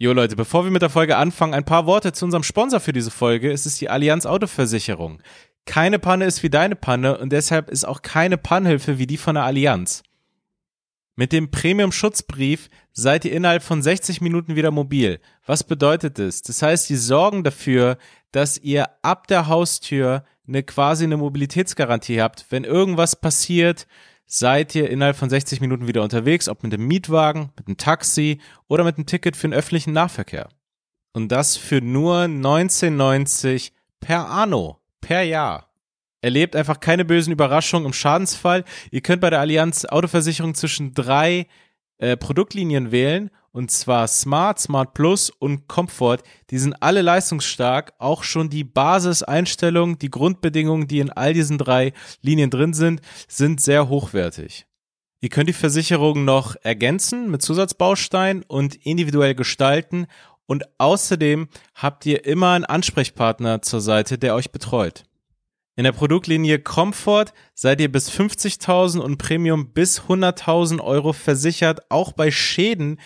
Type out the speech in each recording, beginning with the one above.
Jo Leute, bevor wir mit der Folge anfangen, ein paar Worte zu unserem Sponsor für diese Folge. Es ist die Allianz Autoversicherung. Keine Panne ist wie deine Panne und deshalb ist auch keine Pannhilfe wie die von der Allianz. Mit dem Premium-Schutzbrief seid ihr innerhalb von 60 Minuten wieder mobil. Was bedeutet das? Das heißt, sie sorgen dafür, dass ihr ab der Haustür eine quasi eine Mobilitätsgarantie habt. Wenn irgendwas passiert, seid ihr innerhalb von 60 Minuten wieder unterwegs, ob mit dem Mietwagen, mit dem Taxi oder mit dem Ticket für den öffentlichen Nahverkehr. Und das für nur 1990 per Anno, per Jahr. Erlebt einfach keine bösen Überraschungen im Schadensfall. Ihr könnt bei der Allianz Autoversicherung zwischen drei äh, Produktlinien wählen und zwar Smart, Smart Plus und Comfort. Die sind alle leistungsstark. Auch schon die Basiseinstellungen, die Grundbedingungen, die in all diesen drei Linien drin sind, sind sehr hochwertig. Ihr könnt die Versicherung noch ergänzen mit Zusatzbausteinen und individuell gestalten. Und außerdem habt ihr immer einen Ansprechpartner zur Seite, der euch betreut. In der Produktlinie Comfort seid ihr bis 50.000 und Premium bis 100.000 Euro versichert, auch bei Schäden,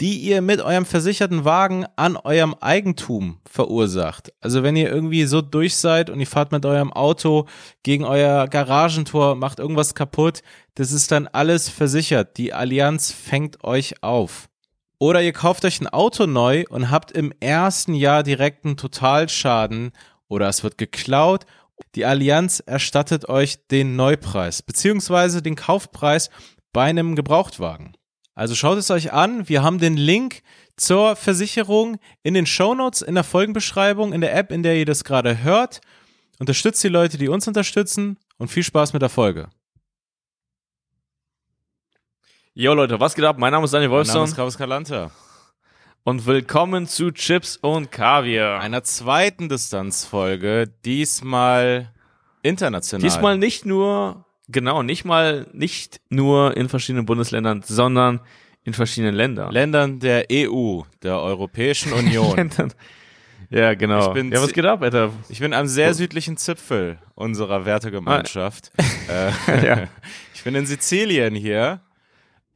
die ihr mit eurem versicherten Wagen an eurem Eigentum verursacht. Also wenn ihr irgendwie so durch seid und ihr fahrt mit eurem Auto gegen euer Garagentor, macht irgendwas kaputt, das ist dann alles versichert. Die Allianz fängt euch auf. Oder ihr kauft euch ein Auto neu und habt im ersten Jahr direkten Totalschaden oder es wird geklaut die Allianz erstattet euch den Neupreis beziehungsweise den Kaufpreis bei einem Gebrauchtwagen. Also schaut es euch an. Wir haben den Link zur Versicherung in den Shownotes, in der Folgenbeschreibung, in der App, in der ihr das gerade hört. Unterstützt die Leute, die uns unterstützen und viel Spaß mit der Folge. Jo Leute, was geht ab? Mein Name ist Daniel Wolfson. Mein Name ist Carlos Calanta und willkommen zu Chips und Kaviar. Einer zweiten Distanzfolge, diesmal international. Diesmal nicht nur, genau, nicht mal, nicht nur in verschiedenen Bundesländern, sondern in verschiedenen Ländern. Ländern der EU, der Europäischen Union. ja, genau. Ich bin ja, was geht ab, Alter? Ich bin am sehr südlichen Zipfel unserer Wertegemeinschaft. Ah. Äh, ja. Ich bin in Sizilien hier.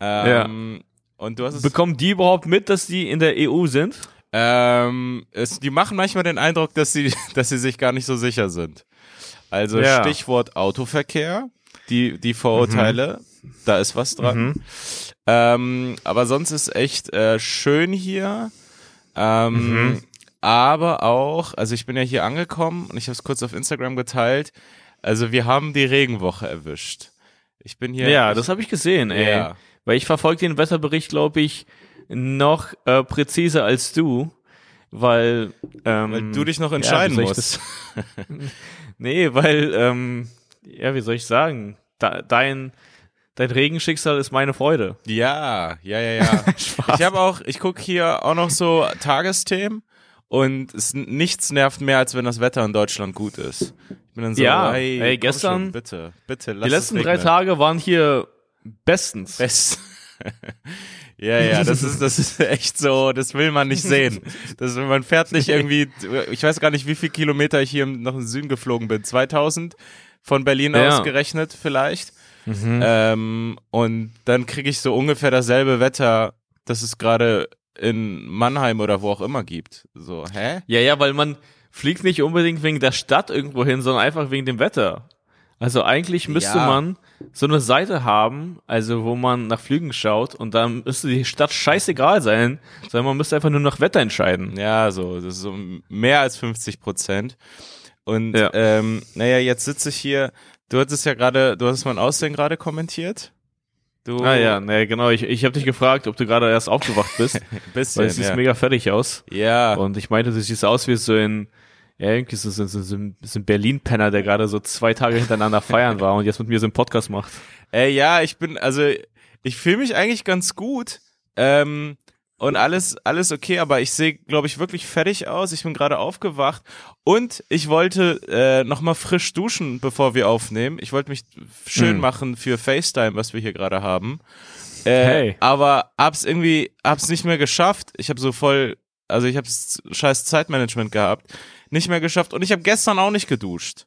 Ähm, ja. Und du hast es Bekommen die überhaupt mit, dass die in der EU sind? Ähm, es, die machen manchmal den Eindruck, dass sie, dass sie sich gar nicht so sicher sind. Also ja. Stichwort Autoverkehr, die, die Vorurteile, mhm. da ist was dran. Mhm. Ähm, aber sonst ist echt äh, schön hier. Ähm, mhm. Aber auch, also ich bin ja hier angekommen und ich habe es kurz auf Instagram geteilt. Also wir haben die Regenwoche erwischt. Ich bin hier. Ja, das habe ich gesehen, ey. Ja. Weil ich verfolge den Wetterbericht, glaube ich, noch äh, präziser als du, weil ähm, weil du dich noch entscheiden ja, musst. nee, weil ähm, ja, wie soll ich sagen, da, dein dein Regenschicksal ist meine Freude. Ja, ja, ja, ja. ich habe auch, ich gucke hier auch noch so Tagesthemen und es, nichts nervt mehr, als wenn das Wetter in Deutschland gut ist. Ich bin dann so, ja, hey, hey gestern, schon, bitte, bitte, lass Die letzten drei Tage waren hier Bestens. Best. ja, ja, das ist, das ist echt so, das will man nicht sehen. Das, man fährt nicht irgendwie, ich weiß gar nicht, wie viel Kilometer ich hier noch in Süden geflogen bin. 2000 von Berlin ja. aus gerechnet vielleicht. Mhm. Ähm, und dann kriege ich so ungefähr dasselbe Wetter, das es gerade in Mannheim oder wo auch immer gibt. So, hä? Ja, ja, weil man fliegt nicht unbedingt wegen der Stadt irgendwo hin, sondern einfach wegen dem Wetter. Also eigentlich müsste ja. man so eine Seite haben, also wo man nach Flügen schaut und dann müsste die Stadt scheißegal sein, sondern man müsste einfach nur nach Wetter entscheiden. Ja, so, das ist so mehr als 50 Prozent. Und ja. ähm, naja, jetzt sitze ich hier, du hattest ja gerade, du hast mein Aussehen gerade kommentiert. Du ah ja, nee, genau. Ich, ich habe dich gefragt, ob du gerade erst aufgewacht bist. bisschen, weil es sieht ja. mega fertig aus. Ja. Und ich meinte, du siehst aus wie so in ja, irgendwie so, so, so, so ein Berlin-Penner, der gerade so zwei Tage hintereinander feiern war und jetzt mit mir so einen Podcast macht. Äh, ja, ich bin, also ich fühle mich eigentlich ganz gut. Ähm, und alles, alles okay, aber ich sehe, glaube ich, wirklich fertig aus. Ich bin gerade aufgewacht und ich wollte äh, nochmal frisch duschen, bevor wir aufnehmen. Ich wollte mich schön hm. machen für FaceTime, was wir hier gerade haben. Äh, hey. Aber hab's irgendwie, hab's nicht mehr geschafft. Ich habe so voll, also ich habe scheiß Zeitmanagement gehabt nicht mehr geschafft und ich habe gestern auch nicht geduscht.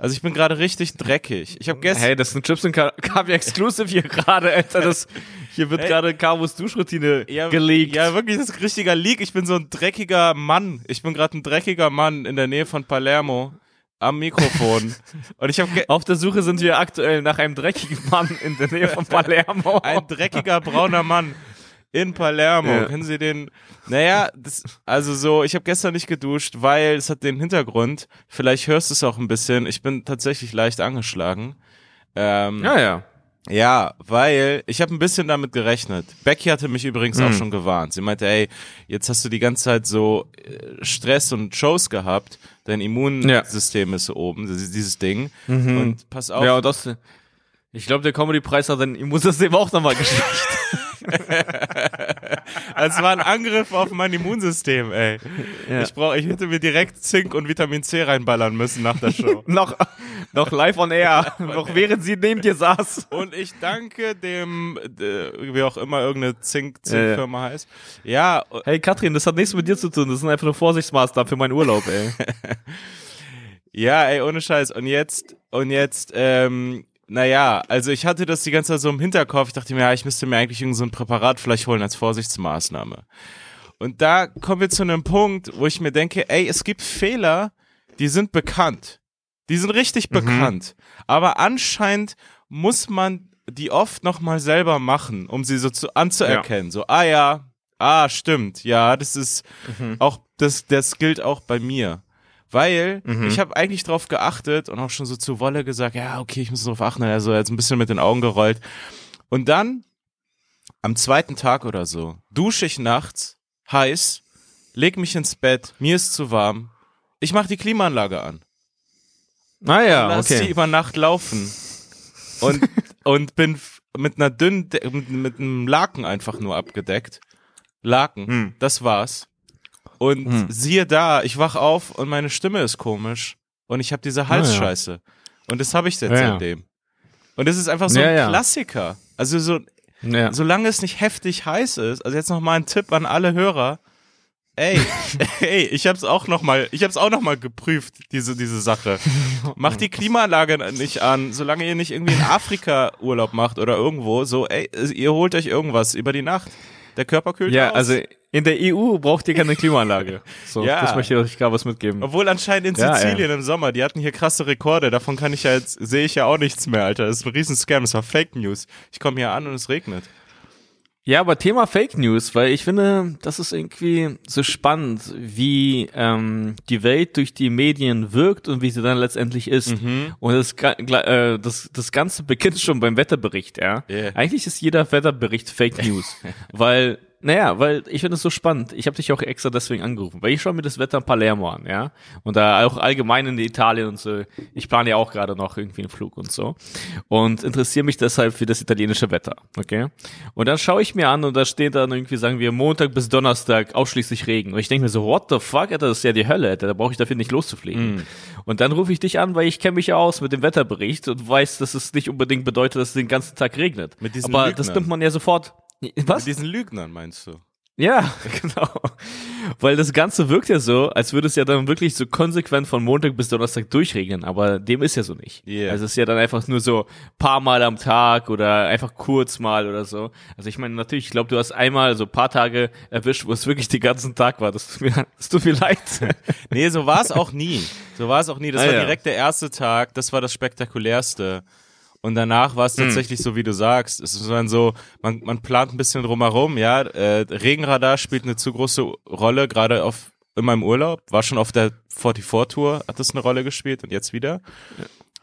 Also ich bin gerade richtig dreckig. Ich habe gestern. Hey, das sind Chips und Kaviar Exclusive hier gerade, Alter. Das, hier wird hey. gerade Carvos Duschroutine ja, gelegt. Ja, wirklich, das ist ein richtiger Leak. Ich bin so ein dreckiger Mann. Ich bin gerade ein dreckiger Mann in der Nähe von Palermo am Mikrofon. Und ich habe auf der Suche sind wir aktuell nach einem dreckigen Mann in der Nähe von Palermo. ein dreckiger brauner Mann in Palermo. Ja. Kennen Sie den? Naja, das, also so, ich habe gestern nicht geduscht, weil es hat den Hintergrund, vielleicht hörst du es auch ein bisschen, ich bin tatsächlich leicht angeschlagen. Ähm, ja, ja. Ja, weil ich habe ein bisschen damit gerechnet. Becky hatte mich übrigens mhm. auch schon gewarnt. Sie meinte, ey, jetzt hast du die ganze Zeit so äh, Stress und Shows gehabt, dein Immunsystem ja. ist so oben, dieses Ding. Mhm. Und pass auf. Ja, das, ich glaube, der Comedy-Preis hat dein Immunsystem auch nochmal geschwächt. Es war ein Angriff auf mein Immunsystem, ey. Ja. Ich brauch, ich hätte mir direkt Zink und Vitamin C reinballern müssen nach der Show. noch, noch live on air, noch während sie neben dir saß. Und ich danke dem, äh, wie auch immer irgendeine Zink-Zink-Firma ja. heißt. Ja. Hey Katrin, das hat nichts mit dir zu tun. Das sind einfach nur Vorsichtsmaßnahmen für meinen Urlaub, ey. ja, ey, ohne Scheiß. Und jetzt, und jetzt, ähm, naja, also ich hatte das die ganze Zeit so im Hinterkopf. Ich dachte mir, ja, ich müsste mir eigentlich irgendein so ein Präparat vielleicht holen als Vorsichtsmaßnahme. Und da kommen wir zu einem Punkt, wo ich mir denke, ey, es gibt Fehler, die sind bekannt. Die sind richtig mhm. bekannt. Aber anscheinend muss man die oft nochmal selber machen, um sie so zu, anzuerkennen. Ja. So, ah ja, ah, stimmt, ja, das ist mhm. auch, das, das gilt auch bei mir. Weil mhm. ich habe eigentlich drauf geachtet und auch schon so zu Wolle gesagt, ja, okay, ich muss drauf achten. Also jetzt ein bisschen mit den Augen gerollt. Und dann am zweiten Tag oder so dusche ich nachts heiß, leg mich ins Bett, mir ist zu warm. Ich mache die Klimaanlage an. Naja, ah, lass okay. sie über Nacht laufen und und bin mit einer dünnen mit, mit einem Laken einfach nur abgedeckt. Laken, hm. das war's. Und hm. siehe da, ich wach auf und meine Stimme ist komisch. Und ich habe diese Halsscheiße. Ja, ja. Und das habe ich jetzt ja, seitdem. Und das ist einfach so ein Klassiker. Also so, solange es nicht heftig heiß ist, also jetzt noch mal ein Tipp an alle Hörer. Ey, ey, ich hab's auch noch mal, ich hab's auch noch mal geprüft, diese, diese Sache. Macht die Klimaanlage nicht an, solange ihr nicht irgendwie in Afrika Urlaub macht oder irgendwo, so, ey, ihr holt euch irgendwas über die Nacht. Der Körper kühlt Ja, aus. also in der EU braucht ihr keine Klimaanlage. So, ja. das möchte ich euch gerade was mitgeben. Obwohl anscheinend in Sizilien ja, im Sommer, die hatten hier krasse Rekorde. Davon kann ich ja jetzt, sehe ich ja auch nichts mehr, Alter. Das ist ein riesen Scam, das war Fake News. Ich komme hier an und es regnet. Ja, aber Thema Fake News, weil ich finde, das ist irgendwie so spannend, wie ähm, die Welt durch die Medien wirkt und wie sie dann letztendlich ist. Mhm. Und das, äh, das, das Ganze beginnt schon beim Wetterbericht, ja. Yeah. Eigentlich ist jeder Wetterbericht Fake News, weil naja, weil ich finde es so spannend. Ich habe dich auch extra deswegen angerufen, weil ich schaue mir das Wetter in Palermo an, ja. Und da auch allgemein in Italien und so. Ich plane ja auch gerade noch irgendwie einen Flug und so. Und interessiere mich deshalb für das italienische Wetter, okay? Und dann schaue ich mir an und da steht dann irgendwie, sagen wir, Montag bis Donnerstag ausschließlich Regen. Und ich denke mir so, what the fuck, Alter, das ist ja die Hölle, Alter, da brauche ich dafür nicht loszufliegen. Mm. Und dann rufe ich dich an, weil ich kenne mich ja aus mit dem Wetterbericht und weiß, dass es nicht unbedingt bedeutet, dass es den ganzen Tag regnet. Aber Lügnern. das nimmt man ja sofort was? Mit diesen Lügnern meinst du? Ja, genau. Weil das Ganze wirkt ja so, als würde es ja dann wirklich so konsequent von Montag bis Donnerstag durchregnen, aber dem ist ja so nicht. Yeah. Also es ist ja dann einfach nur so paar Mal am Tag oder einfach kurz mal oder so. Also ich meine, natürlich, ich glaube, du hast einmal so paar Tage erwischt, wo es wirklich den ganzen Tag war. Das tut mir, das tut mir leid. nee, so war es auch nie. So war es auch nie. Das ah, war ja. direkt der erste Tag. Das war das spektakulärste. Und danach war es hm. tatsächlich so, wie du sagst. Es ist dann so, man, man plant ein bisschen drumherum, ja. Äh, Regenradar spielt eine zu große Rolle, gerade auf in meinem Urlaub. War schon auf der 44-Tour, hat das eine Rolle gespielt und jetzt wieder.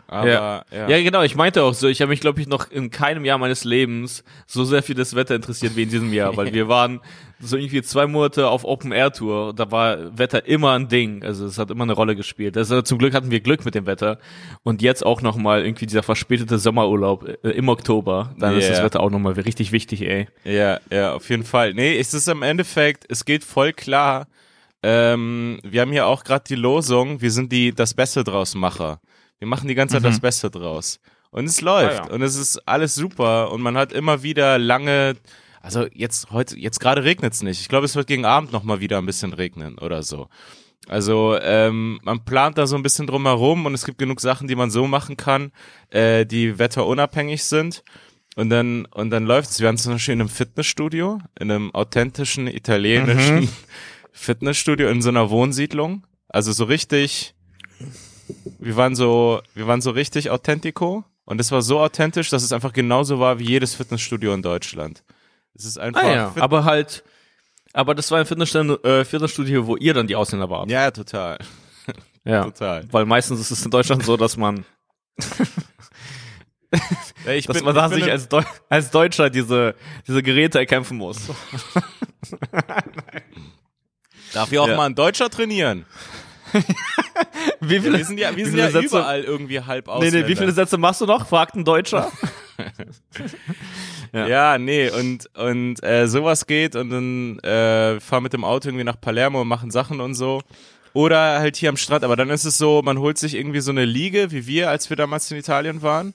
Aber, ja. ja. ja, genau, ich meinte auch so, ich habe mich, glaube ich, noch in keinem Jahr meines Lebens so sehr für das Wetter interessiert wie in diesem Jahr, weil wir waren so irgendwie zwei Monate auf Open Air Tour. Da war Wetter immer ein Ding. Also es hat immer eine Rolle gespielt. Also zum Glück hatten wir Glück mit dem Wetter. Und jetzt auch nochmal irgendwie dieser verspätete Sommerurlaub äh, im Oktober. Dann yeah. ist das Wetter auch nochmal richtig wichtig, ey. Ja, ja, auf jeden Fall. Nee, es ist im Endeffekt, es geht voll klar. Ähm, wir haben hier auch gerade die Losung, wir sind die das Beste draus Macher. Wir machen die ganze Zeit mhm. das Beste draus. Und es läuft. Ah, ja. Und es ist alles super. Und man hat immer wieder lange also jetzt heute, jetzt gerade regnet es nicht. Ich glaube, es wird gegen Abend nochmal wieder ein bisschen regnen oder so. Also ähm, man plant da so ein bisschen drum herum und es gibt genug Sachen, die man so machen kann, äh, die wetterunabhängig sind. Und dann, und dann läuft es. Wir waren zum Beispiel in einem Fitnessstudio, in einem authentischen italienischen mhm. Fitnessstudio in so einer Wohnsiedlung. Also so richtig, wir waren so, wir waren so richtig authentico. Und es war so authentisch, dass es einfach genauso war wie jedes Fitnessstudio in Deutschland. Es ist einfach. Ah, ja. Aber halt, aber das war ein Fitnessstudio, äh, Fitnessstudio, wo ihr dann die Ausländer wart. Ja, total. Ja, total. Weil meistens ist es in Deutschland so, dass man ja, ich dass bin, man da sich als, Deu als Deutscher diese, diese Geräte erkämpfen muss. Darf ja auch ja. mal ein Deutscher trainieren? Wie viele, ja, wir sind ja, wir sind ja Sätze, überall irgendwie halb aus. Nee, nee, wie viele Sätze machst du noch? fragt ein Deutscher. ja. ja. nee, und, und äh, sowas geht und dann äh, fahren mit dem Auto irgendwie nach Palermo und machen Sachen und so. Oder halt hier am Strand, aber dann ist es so, man holt sich irgendwie so eine Liege, wie wir, als wir damals in Italien waren.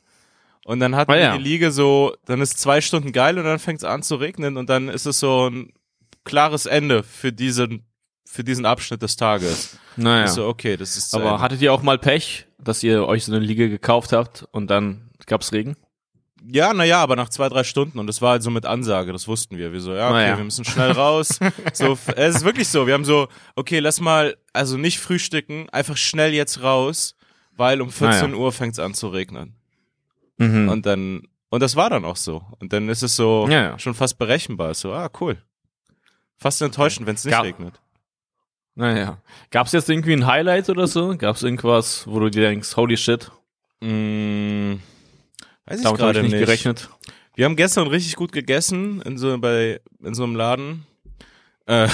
Und dann hat ah, ja. die Liege so, dann ist zwei Stunden geil und dann fängt es an zu regnen und dann ist es so ein klares Ende für diesen, für diesen Abschnitt des Tages. Naja. So, okay, das ist. Aber hattet ihr auch mal Pech, dass ihr euch so eine Liege gekauft habt und dann gab's Regen? Ja, naja, aber nach zwei, drei Stunden und das war halt so mit Ansage, das wussten wir. Wir so, ja, okay, naja. wir müssen schnell raus. so, es ist wirklich so, wir haben so, okay, lass mal, also nicht frühstücken, einfach schnell jetzt raus, weil um 14 naja. Uhr fängt's an zu regnen. Mhm. Und dann, und das war dann auch so. Und dann ist es so ja, ja. schon fast berechenbar. So, ah, cool. Fast enttäuschend, wenn es nicht Gab, regnet. Naja. Gab es jetzt irgendwie ein Highlight oder so? Gab es irgendwas, wo du dir denkst, holy shit? Mm, weiß ich gerade nicht, nicht gerechnet. Wir haben gestern richtig gut gegessen in so, bei, in so einem Laden. Äh,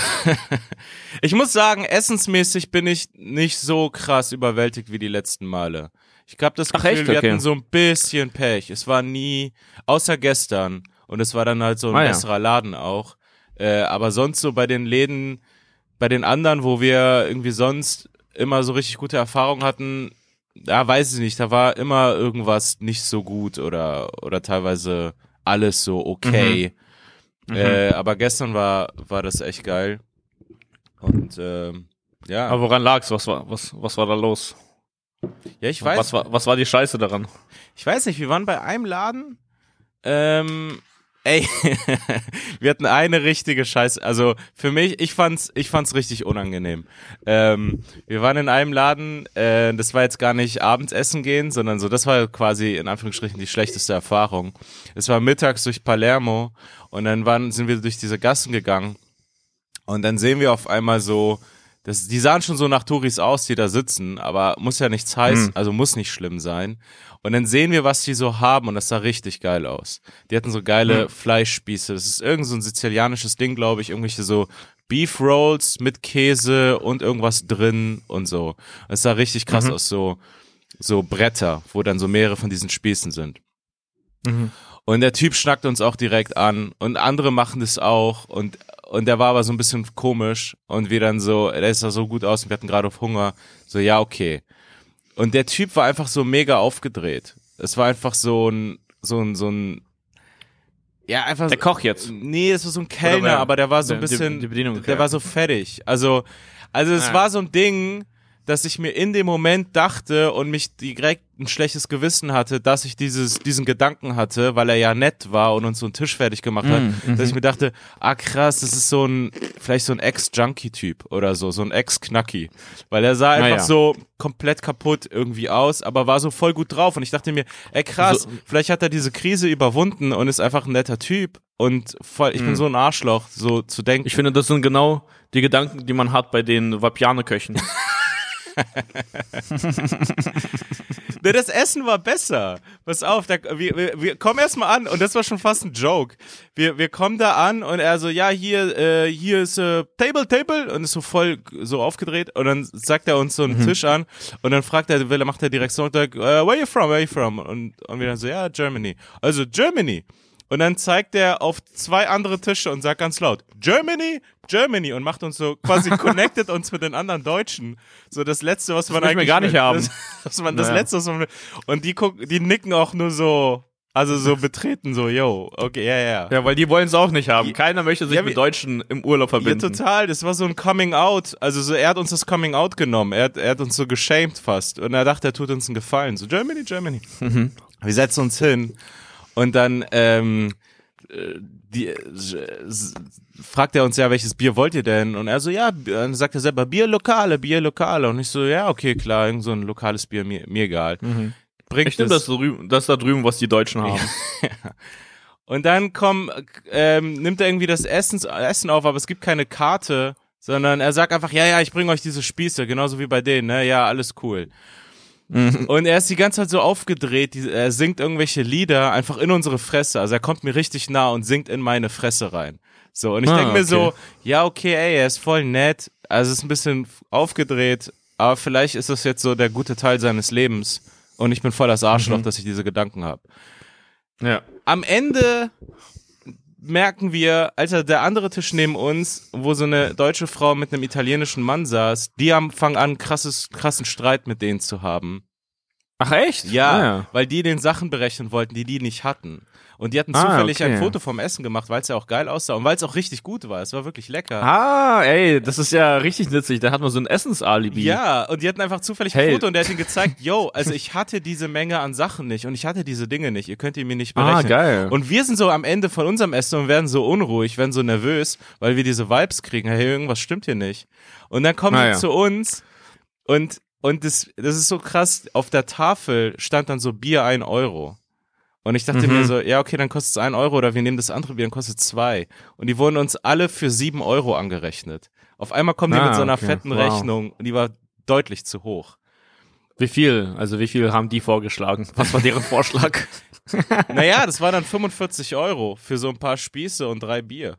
ich muss sagen, essensmäßig bin ich nicht so krass überwältigt wie die letzten Male. Ich habe das Gefühl, echt? wir okay. hatten so ein bisschen Pech. Es war nie, außer gestern. Und es war dann halt so ein ah, besserer ja. Laden auch. Äh, aber sonst so bei den Läden, bei den anderen, wo wir irgendwie sonst immer so richtig gute Erfahrungen hatten, da weiß ich nicht, da war immer irgendwas nicht so gut oder, oder teilweise alles so okay. Mhm. Äh, aber gestern war, war das echt geil. Und äh, ja. Aber woran lag's? Was war, was, was war da los? Ja, ich weiß. Was war, was war die Scheiße daran? Ich weiß nicht, wir waren bei einem Laden. Ähm, ey, wir hatten eine richtige Scheiße. Also für mich, ich fand's, ich fand's richtig unangenehm. Ähm, wir waren in einem Laden, äh, das war jetzt gar nicht abends essen gehen, sondern so, das war quasi in Anführungsstrichen die schlechteste Erfahrung. Es war mittags durch Palermo und dann waren, sind wir durch diese Gassen gegangen und dann sehen wir auf einmal so das, die sahen schon so nach Touris aus, die da sitzen, aber muss ja nichts heißen, mhm. also muss nicht schlimm sein. Und dann sehen wir, was die so haben und das sah richtig geil aus. Die hatten so geile mhm. Fleischspieße. Das ist irgend so ein sizilianisches Ding, glaube ich, irgendwelche so Beef Rolls mit Käse und irgendwas drin und so. Das sah richtig krass mhm. aus, so, so Bretter, wo dann so mehrere von diesen Spießen sind. Mhm. Und der Typ schnackt uns auch direkt an und andere machen das auch und und der war aber so ein bisschen komisch und wir dann so, der ist da so gut aus und wir hatten gerade auf Hunger. So, ja, okay. Und der Typ war einfach so mega aufgedreht. Es war einfach so ein, so ein, so ein, ja, einfach. Der Koch jetzt. Nee, es war so ein Kellner, aber der war so ein bisschen, die, die der war so fertig. Also, also es ah. war so ein Ding, dass ich mir in dem Moment dachte und mich direkt ein schlechtes Gewissen hatte, dass ich dieses, diesen Gedanken hatte, weil er ja nett war und uns so einen Tisch fertig gemacht hat, mm, dass ich mir dachte, ah krass, das ist so ein, vielleicht so ein Ex-Junkie-Typ oder so, so ein Ex-Knacki. Weil er sah einfach ja. so komplett kaputt irgendwie aus, aber war so voll gut drauf und ich dachte mir, ey krass, so, vielleicht hat er diese Krise überwunden und ist einfach ein netter Typ und voll, ich mm. bin so ein Arschloch, so zu denken. Ich finde, das sind genau die Gedanken, die man hat bei den Vapiane-Köchen. das Essen war besser. Pass auf, da, wir, wir, wir kommen erstmal an und das war schon fast ein Joke. Wir, wir kommen da an und er so, ja, hier, äh, hier ist äh, Table, Table und ist so voll so aufgedreht und dann sagt er uns so einen mhm. Tisch an und dann fragt er, will er macht er direkt so, uh, where are you from, where are you from? Und, und wir dann so, ja, Germany. Also Germany. Und dann zeigt er auf zwei andere Tische und sagt ganz laut, Germany, Germany und macht uns so quasi connected uns mit den anderen Deutschen. So das letzte, was man das eigentlich gar nicht haben. Das, was man, das naja. letzte, was man, und die gucken, die nicken auch nur so Also so betreten, so, yo, okay, ja, ja. Ja, weil die wollen es auch nicht haben. Keiner möchte sich Ja, mit Deutschen im Urlaub verbinden. Ja, total. Das war so ein Coming Out. Also so, er hat uns das Coming Out genommen. Er hat, er hat uns so geschämt fast. Und er dachte, er tut uns einen Gefallen. So, Germany, Germany. Wir setzen uns hin. Und dann, ähm, äh, die, fragt er uns ja, welches Bier wollt ihr denn? Und er so, ja, dann sagt er selber, Bier lokale, Bier lokale. Und ich so, ja, okay, klar, irgend so ein lokales Bier, mir, mir egal. Bringt Ich nehme das, drüben, das da drüben, was die Deutschen haben. Und dann komm, ähm, nimmt er irgendwie das Essen, Essen auf, aber es gibt keine Karte, sondern er sagt einfach, ja, ja, ich bringe euch diese Spieße, genauso wie bei denen, ne? Ja, alles cool. Und er ist die ganze Zeit so aufgedreht, er singt irgendwelche Lieder einfach in unsere Fresse. Also er kommt mir richtig nah und singt in meine Fresse rein. So, und ich Ah, denk mir okay. so, ja, okay, ey, er ist voll nett. Also ist ein bisschen aufgedreht, aber vielleicht ist das jetzt so der gute Teil seines Lebens. Und ich bin voll das Arschloch, dass ich diese Gedanken habe ja. am Ende merken wir, Alter, der andere Tisch neben uns, wo so eine deutsche Frau mit einem italienischen Mann saß, die haben fangen an, krasses, krassen Streit mit denen zu haben. Ach echt? Ja, Ah, weil die den Sachen berechnen wollten, die die nicht hatten. Und die hatten Ah, zufällig okay. ein Foto vom Essen gemacht, weil es ja auch geil aussah und weil es auch richtig gut war. Es war wirklich lecker. Ah, ey, das ist ja richtig nützlich. Da hat man so ein Essensalibi. Ja, und die hatten einfach zufällig ein Hey. Foto und der hat ihnen gezeigt, yo, also ich hatte diese Menge an Sachen nicht und ich hatte diese Dinge nicht. Ihr könnt die mir nicht Ah, berechnen. geil. Und wir sind so am Ende von unserem Essen und werden so unruhig, werden so nervös, weil wir diese Vibes kriegen. Hey, irgendwas stimmt hier nicht. Und dann kommen Ah, die zu uns und, und das, das ist so krass. Auf der Tafel stand dann so Bier ein Euro. Und ich dachte Mhm. mir so, ja, okay, dann kostet es ein Euro oder wir nehmen das andere Bier, dann kostet zwei. Und die wurden uns alle für sieben Euro angerechnet. Auf einmal kommen die Ah, mit so einer okay. fetten Wow. Rechnung und die war deutlich zu hoch. Wie viel? Also wie viel haben die vorgeschlagen? Was war deren Vorschlag? Naja, das war dann 45 Euro für so ein paar Spieße und drei Bier.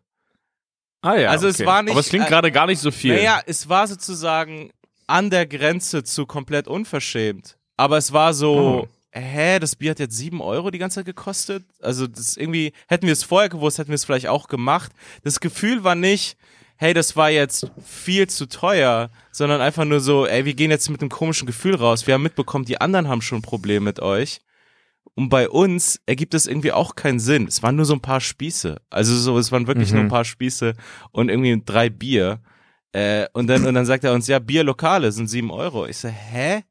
Ah ja. Also es war nicht- Aber es klingt äh, gerade gar nicht so viel. Naja, es war sozusagen an der Grenze zu komplett unverschämt. Aber es war so, Oh. Hä, das Bier hat jetzt sieben Euro die ganze Zeit gekostet? Also das irgendwie, hätten wir es vorher gewusst, hätten wir es vielleicht auch gemacht. Das Gefühl war nicht, hey, das war jetzt viel zu teuer, sondern einfach nur so, ey, wir gehen jetzt mit einem komischen Gefühl raus. Wir haben mitbekommen, die anderen haben schon ein Problem mit euch. Und bei uns ergibt es irgendwie auch keinen Sinn. Es waren nur so ein paar Spieße. Also so, es waren wirklich Mhm. nur ein paar Spieße und irgendwie drei Bier. Äh, und dann, und dann sagt er uns, ja, Bier Lokale sind sieben Euro. Ich so, hä?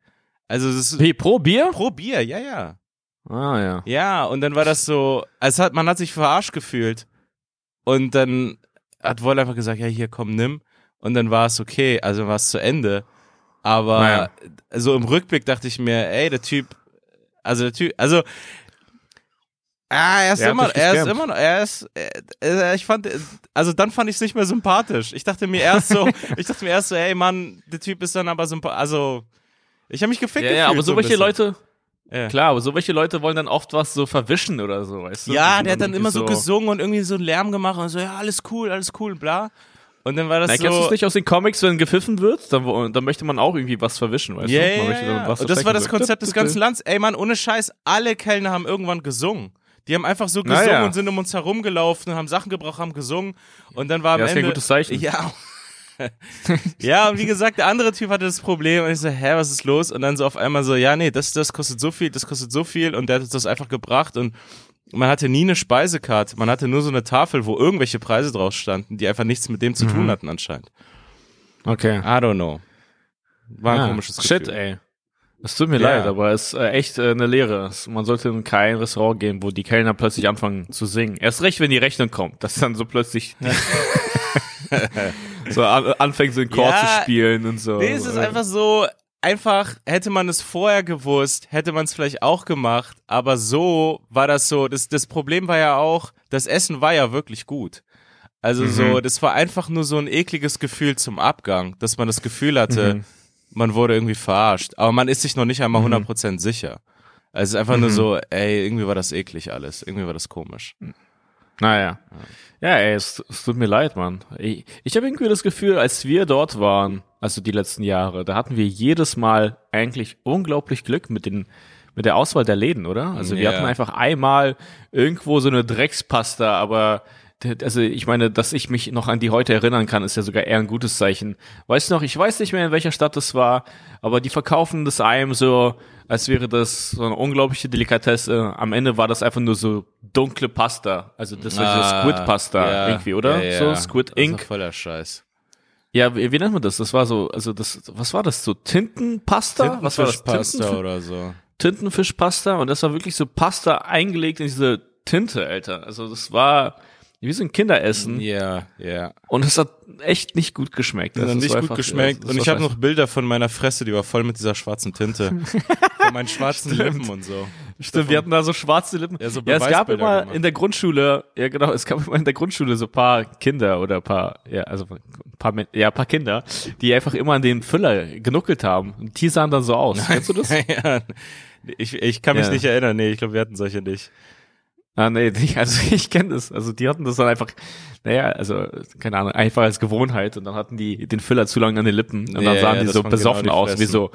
Also, das ist Wie, pro Bier? pro Bier, ja, ja. Ah ja. Ja, und dann war das so, es hat, man hat sich verarscht gefühlt. Und dann hat Woll einfach gesagt, ja, hier, komm, nimm. Und dann war es okay, also war es zu Ende. Aber Naja. so im Rückblick dachte ich mir, ey, der Typ, also der Typ, also, ah, er ist Er hat immer, dich er ist immer noch, er ist, äh, äh, ich fand, also dann fand ich es nicht mehr sympathisch. Ich dachte mir erst so, ich dachte mir erst so, ey, Mann, der Typ ist dann aber sympathisch, also, ich habe mich gefickt Ja, gefühlt. ja, aber so ein welche. Leute, Ja. klar, aber so welche Leute wollen dann oft was so verwischen oder so, weißt du? Ja, der hat dann immer so gesungen und irgendwie so einen Lärm gemacht und so, ja, alles cool, alles cool, bla. Und dann war das Na, so. kennst du es nicht aus den Comics, wenn gepfiffen wird? Dann, dann möchte man auch irgendwie was verwischen, weißt Ja, du? ja, Man ja. was Und das war das so. Konzept des ganzen Landes. Ey, Mann, ohne Scheiß, alle Kellner haben irgendwann gesungen. Die haben einfach so gesungen ja. und sind um uns herumgelaufen und haben Sachen gebraucht, haben gesungen. Und dann war am Ja, ist kein Ende. gutes Zeichen. Ja. ja, und wie gesagt, der andere Typ hatte das Problem und ich so, hä, was ist los? Und dann so auf einmal so, ja, nee, das, das kostet so viel, das kostet so viel und der hat uns das einfach gebracht und man hatte nie eine Speisekarte, man hatte nur so eine Tafel, wo irgendwelche Preise drauf standen, die einfach nichts mit dem zu Mhm. tun hatten anscheinend. Okay. I don't know. War ein Ah, komisches Shit, Gefühl. ey. Es tut mir Ja. leid, aber es ist äh, echt äh, eine Lehre. Man sollte in kein Restaurant gehen, wo die Kellner plötzlich anfangen zu singen. Erst recht, wenn die Rechnung kommt, dass dann so plötzlich so an, anfängt, so einen Chord Ja, zu spielen und so. Nee, es ist einfach so, einfach, hätte man es vorher gewusst, hätte man es vielleicht auch gemacht, aber so war das so, das, das Problem war ja auch, das Essen war ja wirklich gut. Also Mhm. so, das war einfach nur so ein ekliges Gefühl zum Abgang, dass man das Gefühl hatte, Mhm. man wurde irgendwie verarscht, aber man ist sich noch nicht einmal 100% sicher. Also es ist einfach nur Mhm. so, ey, irgendwie war das eklig alles, irgendwie war das komisch. Naja. Ja, ey, es, es tut mir leid, Mann. Ich, ich habe irgendwie das Gefühl, als wir dort waren, also die letzten Jahre, da hatten wir jedes Mal eigentlich unglaublich Glück mit den mit der Auswahl der Läden, oder? Also wir Ja. hatten einfach einmal irgendwo so eine Dreckspasta, aber also ich meine, dass ich mich noch an die heute erinnern kann, ist ja sogar eher ein gutes Zeichen. Weißt du noch, ich weiß nicht mehr, in welcher Stadt das war, aber die verkaufen das einem so, als wäre das so eine unglaubliche Delikatesse. Am Ende war das einfach nur so dunkle Pasta. Also das war ah, so Squid Pasta ja, irgendwie, oder? Ja, ja. So Squid Ink. voller Scheiß. Ja, wie, wie nennt man das? Das war so, also das, was war das? So Tintenpasta? was war das? Pasta oder so. Tintenfischpasta und das war wirklich so Pasta eingelegt in diese Tinte, Alter. Also das war wie so ein Kinderessen. Ja, ja. Und es hat echt nicht gut geschmeckt. Das hat nicht gut geschmeckt. Und ich habe noch Bilder von meiner Fresse, die war voll mit dieser schwarzen Tinte. von meinen schwarzen Stimmt. Lippen und so. Stimmt, wir hatten da so schwarze Lippen. Ja, so ja es gab immer gemacht. in der Grundschule, ja genau, es gab immer in der Grundschule so paar Kinder oder paar, ja, also ein paar, ja, paar Kinder, die einfach immer an den Füller genuckelt haben. Und die sahen dann so aus. Kennst du das? ja. Ich, ich kann mich ja. nicht erinnern. Nee, ich glaube, wir hatten solche nicht. Ah, nee, also ich kenne das. Also die hatten das dann einfach, naja, also, keine Ahnung, einfach als Gewohnheit und dann hatten die den Füller zu lange an den Lippen und dann ja, sahen ja, die so genau besoffen genau aus, wie so,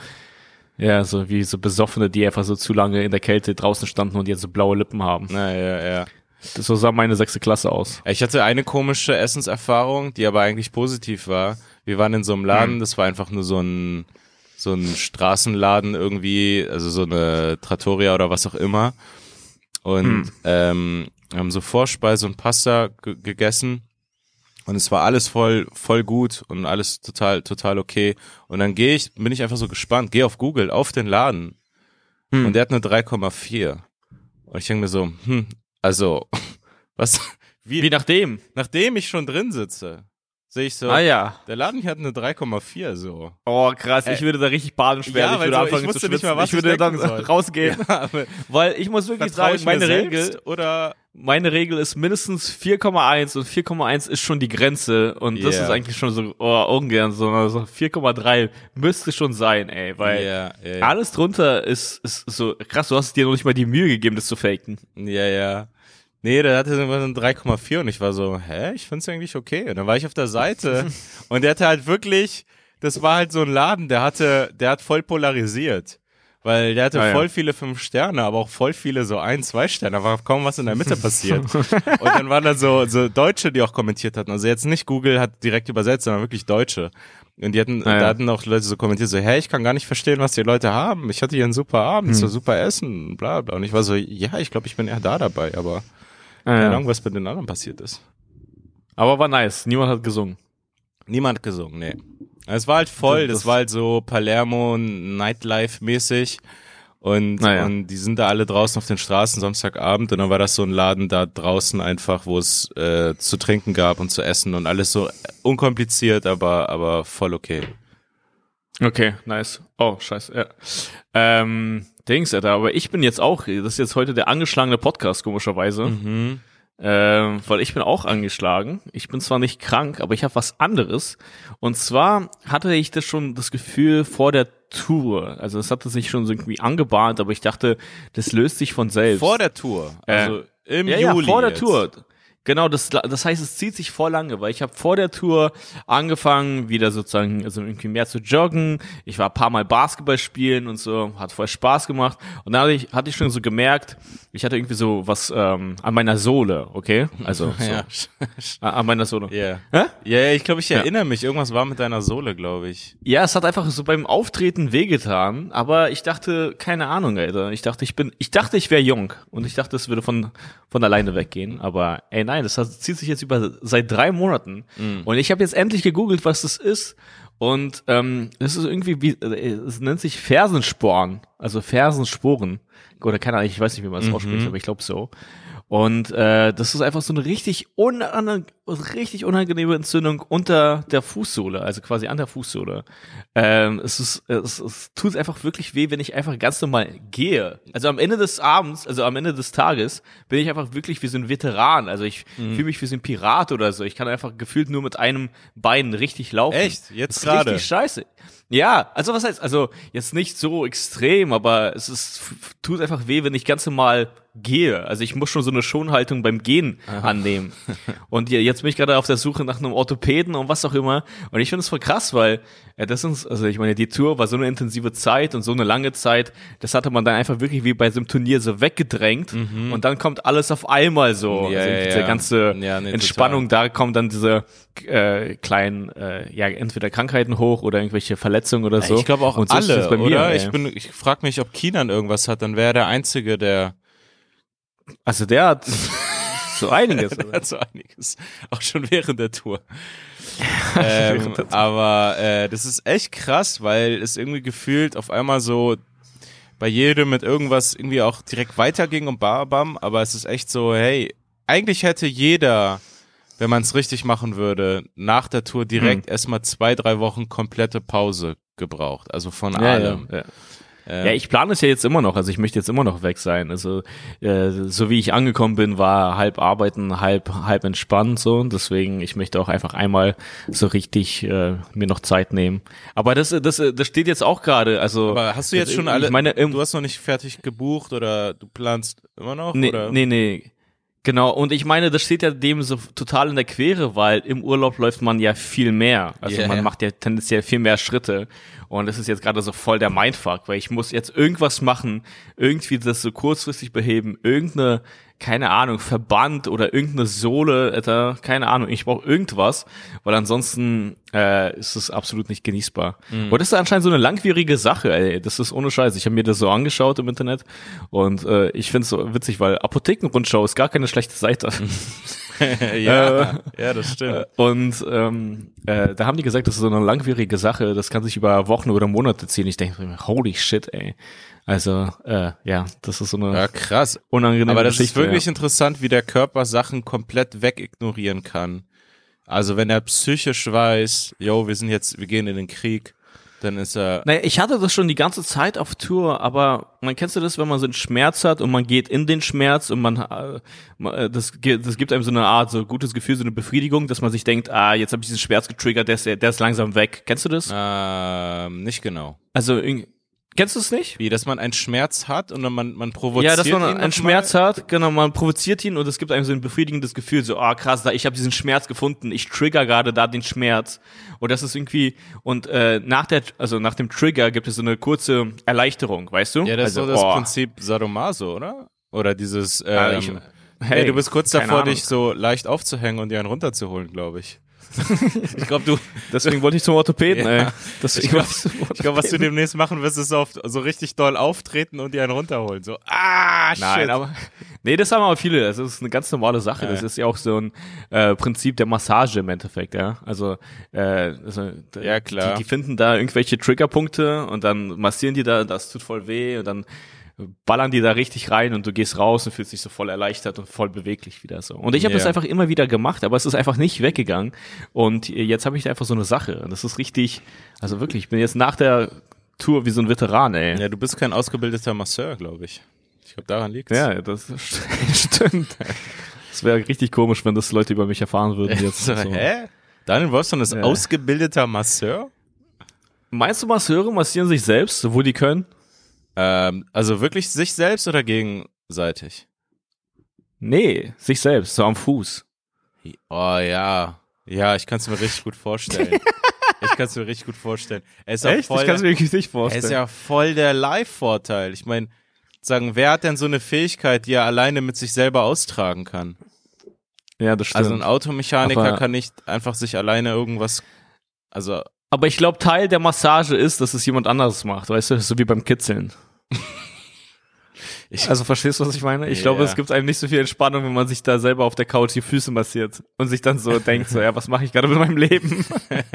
ja, so wie so Besoffene, die einfach so zu lange in der Kälte draußen standen und jetzt so blaue Lippen haben. Ja, ja, ja. Das so sah meine sechste Klasse aus. Ich hatte eine komische Essenserfahrung, die aber eigentlich positiv war. Wir waren in so einem Laden, hm. das war einfach nur so ein, so ein Straßenladen irgendwie, also so eine Trattoria oder was auch immer und hm. ähm, haben so Vorspeise und Pasta gegessen. Und es war alles voll voll gut und alles total total okay. Und dann gehe ich bin ich einfach so gespannt gehe auf Google auf den Laden. Hm. und der hat eine 3,4 und ich denke mir so hm also was wie, wie nachdem nachdem ich schon drin sitze sehe ich so. Ah ja. Der Laden hier hat eine 3,4 so. Oh krass, ich äh, würde da richtig baden schwer. Ja, ich würde so, anfangen ich zu nicht mal, was ich würde dann soll. rausgehen. Ja, weil ich muss wirklich sagen, meine Regel oder meine Regel ist mindestens 4,1 und 4,1 ist schon die Grenze und yeah. das ist eigentlich schon so oh, ungern so also 4,3 müsste schon sein, ey, weil yeah, yeah, alles drunter ist ist so krass, du hast dir noch nicht mal die Mühe gegeben, das zu faken. Ja, ja. Nee, der hatte irgendwann 3,4 und ich war so, hä, ich find's eigentlich okay. Und dann war ich auf der Seite und der hatte halt wirklich, das war halt so ein Laden, der hatte, der hat voll polarisiert. Weil der hatte ah, voll ja. viele fünf Sterne, aber auch voll viele so ein, zwei Sterne, da war kaum was in der Mitte passiert. und dann waren da so, so Deutsche, die auch kommentiert hatten. Also jetzt nicht Google hat direkt übersetzt, sondern wirklich Deutsche. Und die hatten, ah, ja. da hatten auch Leute so kommentiert, so, hä, ich kann gar nicht verstehen, was die Leute haben. Ich hatte hier einen super Abend, hm. so super Essen, bla bla. Und ich war so, ja, ich glaube, ich bin eher da dabei, aber keine. Ahnung, was bei den anderen passiert ist. Aber war nice. Niemand hat gesungen. Niemand hat gesungen, nee. Es war halt voll, das, das war halt so Palermo Nightlife-mäßig. Und, naja. und die sind da alle draußen auf den Straßen Samstagabend und dann war das so ein Laden da draußen einfach, wo es äh, zu trinken gab und zu essen und alles so unkompliziert, aber, aber voll okay. Okay, nice. Oh, scheiße, ja. Ähm, Dings, Alter, aber ich bin jetzt auch, das ist jetzt heute der angeschlagene Podcast, komischerweise. Mhm. Ähm, weil ich bin auch angeschlagen. Ich bin zwar nicht krank, aber ich habe was anderes. Und zwar hatte ich das schon das Gefühl vor der Tour. Also es hatte sich schon so irgendwie angebahnt, aber ich dachte, das löst sich von selbst. Vor der Tour. Also äh, im ja, Juli. Ja, vor der Tour. Genau, das, das heißt, es zieht sich vor lange, weil ich habe vor der Tour angefangen, wieder sozusagen, also irgendwie mehr zu joggen. Ich war ein paar Mal Basketball spielen und so, hat voll Spaß gemacht. Und dann hatte ich, hatte ich schon so gemerkt, ich hatte irgendwie so was ähm, an meiner Sohle, okay? Also so, ja. an meiner Sohle. Ja, yeah. ja, yeah, ich glaube, ich erinnere ja. mich. Irgendwas war mit deiner Sohle, glaube ich. Ja, es hat einfach so beim Auftreten wehgetan, aber ich dachte, keine Ahnung, Alter. Ich dachte, ich bin, ich dachte, ich wäre jung und ich dachte, es würde von von alleine weggehen. Aber ey, nein, das zieht sich jetzt über seit drei Monaten. Mhm. Und ich habe jetzt endlich gegoogelt, was das ist. Und ähm, das ist irgendwie, wie, äh, es nennt sich Fersensporn, also Fersensporen. Oder keine Ahnung, ich weiß nicht, wie man das mhm. ausspricht, aber ich glaube so. Und äh, das ist einfach so eine richtig, unange richtig unangenehme Entzündung unter der Fußsohle, also quasi an der Fußsohle. Ähm, es, ist, es, es tut einfach wirklich weh, wenn ich einfach ganz normal gehe. Also am Ende des Abends, also am Ende des Tages, bin ich einfach wirklich wie so ein Veteran. Also ich mhm. fühle mich wie so ein Pirat oder so. Ich kann einfach gefühlt nur mit einem Bein richtig laufen. Echt? Jetzt gerade? Richtig scheiße. Ja, also was heißt, also jetzt nicht so extrem, aber es ist, tut einfach weh, wenn ich ganz normal gehe. Also ich muss schon so eine Schonhaltung beim Gehen Aha. annehmen. Und jetzt bin ich gerade auf der Suche nach einem Orthopäden und was auch immer. Und ich finde es voll krass, weil ja, das ist, also ich meine, die Tour war so eine intensive Zeit und so eine lange Zeit, das hatte man dann einfach wirklich wie bei so einem Turnier so weggedrängt mhm. und dann kommt alles auf einmal so. Ja, also ja, diese ja. ganze nee, Entspannung, total. da kommen dann diese äh, kleinen, äh, ja, entweder Krankheiten hoch oder irgendwelche Verletzungen oder so. Ich glaube auch und so alle, bei mir. Ich bin, ich frage mich, ob Kinan irgendwas hat, dann wäre er der Einzige, der also der hat so einiges. der hat so einiges. Auch schon während der Tour ähm, aber äh, das ist echt krass, weil es irgendwie gefühlt auf einmal so bei jedem mit irgendwas irgendwie auch direkt weiterging und bam, aber es ist echt so, hey, eigentlich hätte jeder, wenn man es richtig machen würde, nach der Tour direkt hm. erstmal zwei, drei Wochen komplette Pause gebraucht. Also von ja, allem. Ja, ja. Ja, ich plane es ja jetzt immer noch, also ich möchte jetzt immer noch weg sein. Also äh, so wie ich angekommen bin, war halb arbeiten, halb halb entspannt so. Und deswegen, ich möchte auch einfach einmal so richtig äh, mir noch Zeit nehmen. Aber das das das steht jetzt auch gerade. Also aber hast du jetzt schon alle? Ich meine, du hast noch nicht fertig gebucht oder du planst immer noch? Nee, oder? nee, nee. Genau, und ich meine, das steht ja dem so total in der Quere, weil im Urlaub läuft man ja viel mehr. Also yeah, man macht ja tendenziell viel mehr Schritte. Und das ist jetzt gerade so voll der Mindfuck, weil ich muss jetzt irgendwas machen, irgendwie das so kurzfristig beheben, irgendeine, keine Ahnung, Verband oder irgendeine Sohle, etwa, keine Ahnung, ich brauche irgendwas, weil ansonsten äh, ist es absolut nicht genießbar. Mhm. Und das ist anscheinend so eine langwierige Sache, ey. Das ist ohne Scheiß. Ich habe mir das so angeschaut im Internet und äh, ich finde es so witzig, weil Apothekenrundschau ist gar keine schlechte Seite. ja, äh, ja, das stimmt. Äh, und ähm, äh, da haben die gesagt, das ist so eine langwierige Sache, das kann sich über Wochen oder Monate ziehen. Ich denke mir, holy shit, ey. Also, äh, ja, das ist so eine ja, krass. unangenehme Aber das Geschichte, ist wirklich ja. interessant, wie der Körper Sachen komplett wegignorieren kann. Also wenn er psychisch weiß, yo, wir sind jetzt, wir gehen in den Krieg, dann ist er. Naja, ich hatte das schon die ganze Zeit auf Tour, aber man kennst du das, wenn man so einen Schmerz hat und man geht in den Schmerz und man, äh, das, das gibt einem so eine Art, so gutes Gefühl, so eine Befriedigung, dass man sich denkt, ah, jetzt habe ich diesen Schmerz getriggert, der ist, der ist langsam weg. Kennst du das? Ähm, nicht genau. Also Kennst du es nicht? Wie, dass man einen Schmerz hat und man, man provoziert ihn. Ja, dass man einen Schmerz mal? hat, genau, man provoziert ihn und es gibt einem so ein befriedigendes Gefühl, so, ah oh, krass, da, ich habe diesen Schmerz gefunden, ich trigger gerade da den Schmerz. Und das ist irgendwie, und äh, nach der, also nach dem Trigger gibt es so eine kurze Erleichterung, weißt du? Ja, das also, ist so das oh. Prinzip Sadomaso, oder? Oder dieses, ähm, ja, ich, hey, hey, du bist kurz davor, Ahnung. dich so leicht aufzuhängen und dir einen runterzuholen, glaube ich. ich glaube, du. Deswegen wollte ich zum Orthopäden, ja. ey. Deswegen ich glaube, glaub, was du demnächst machen wirst, ist so, so richtig doll auftreten und dir einen runterholen. So, ah, Nein, shit. aber. Nee, das haben aber viele. Das ist eine ganz normale Sache. Ja. Das ist ja auch so ein äh, Prinzip der Massage im Endeffekt, ja. Also, äh, also ja, klar. Die, die finden da irgendwelche Triggerpunkte und dann massieren die da, das tut voll weh und dann ballern die da richtig rein und du gehst raus und fühlst dich so voll erleichtert und voll beweglich wieder so. Und ich habe ja. das einfach immer wieder gemacht, aber es ist einfach nicht weggegangen. Und jetzt habe ich da einfach so eine Sache. Und das ist richtig, also wirklich, ich bin jetzt nach der Tour wie so ein Veteran, ey. Ja, du bist kein ausgebildeter Masseur, glaube ich. Ich glaube, daran liegt's. Ja, das stimmt. Es wäre richtig komisch, wenn das Leute über mich erfahren würden jetzt. so. Hä? Daniel Wolfson ist ja. ausgebildeter Masseur? Meinst du, Masseure massieren sich selbst, wo die können? Ähm, also wirklich sich selbst oder gegenseitig? Nee, sich selbst, so am Fuß. Oh ja. Ja, ich kann es mir richtig gut vorstellen. ich kann es mir richtig gut vorstellen. Er ist Echt? Voll, ich kann es mir wirklich nicht vorstellen. Er ist ja voll der Live-Vorteil. Ich meine, sagen, wer hat denn so eine Fähigkeit, die er alleine mit sich selber austragen kann? Ja, das stimmt. Also ein Automechaniker Aber kann nicht einfach sich alleine irgendwas, also aber ich glaube, Teil der Massage ist, dass es jemand anderes macht, weißt du, so wie beim Kitzeln. Ich, also verstehst du, was ich meine? Ich yeah. glaube, es gibt einem nicht so viel Entspannung, wenn man sich da selber auf der Couch die Füße massiert und sich dann so denkt, so, ja, was mache ich gerade mit meinem Leben?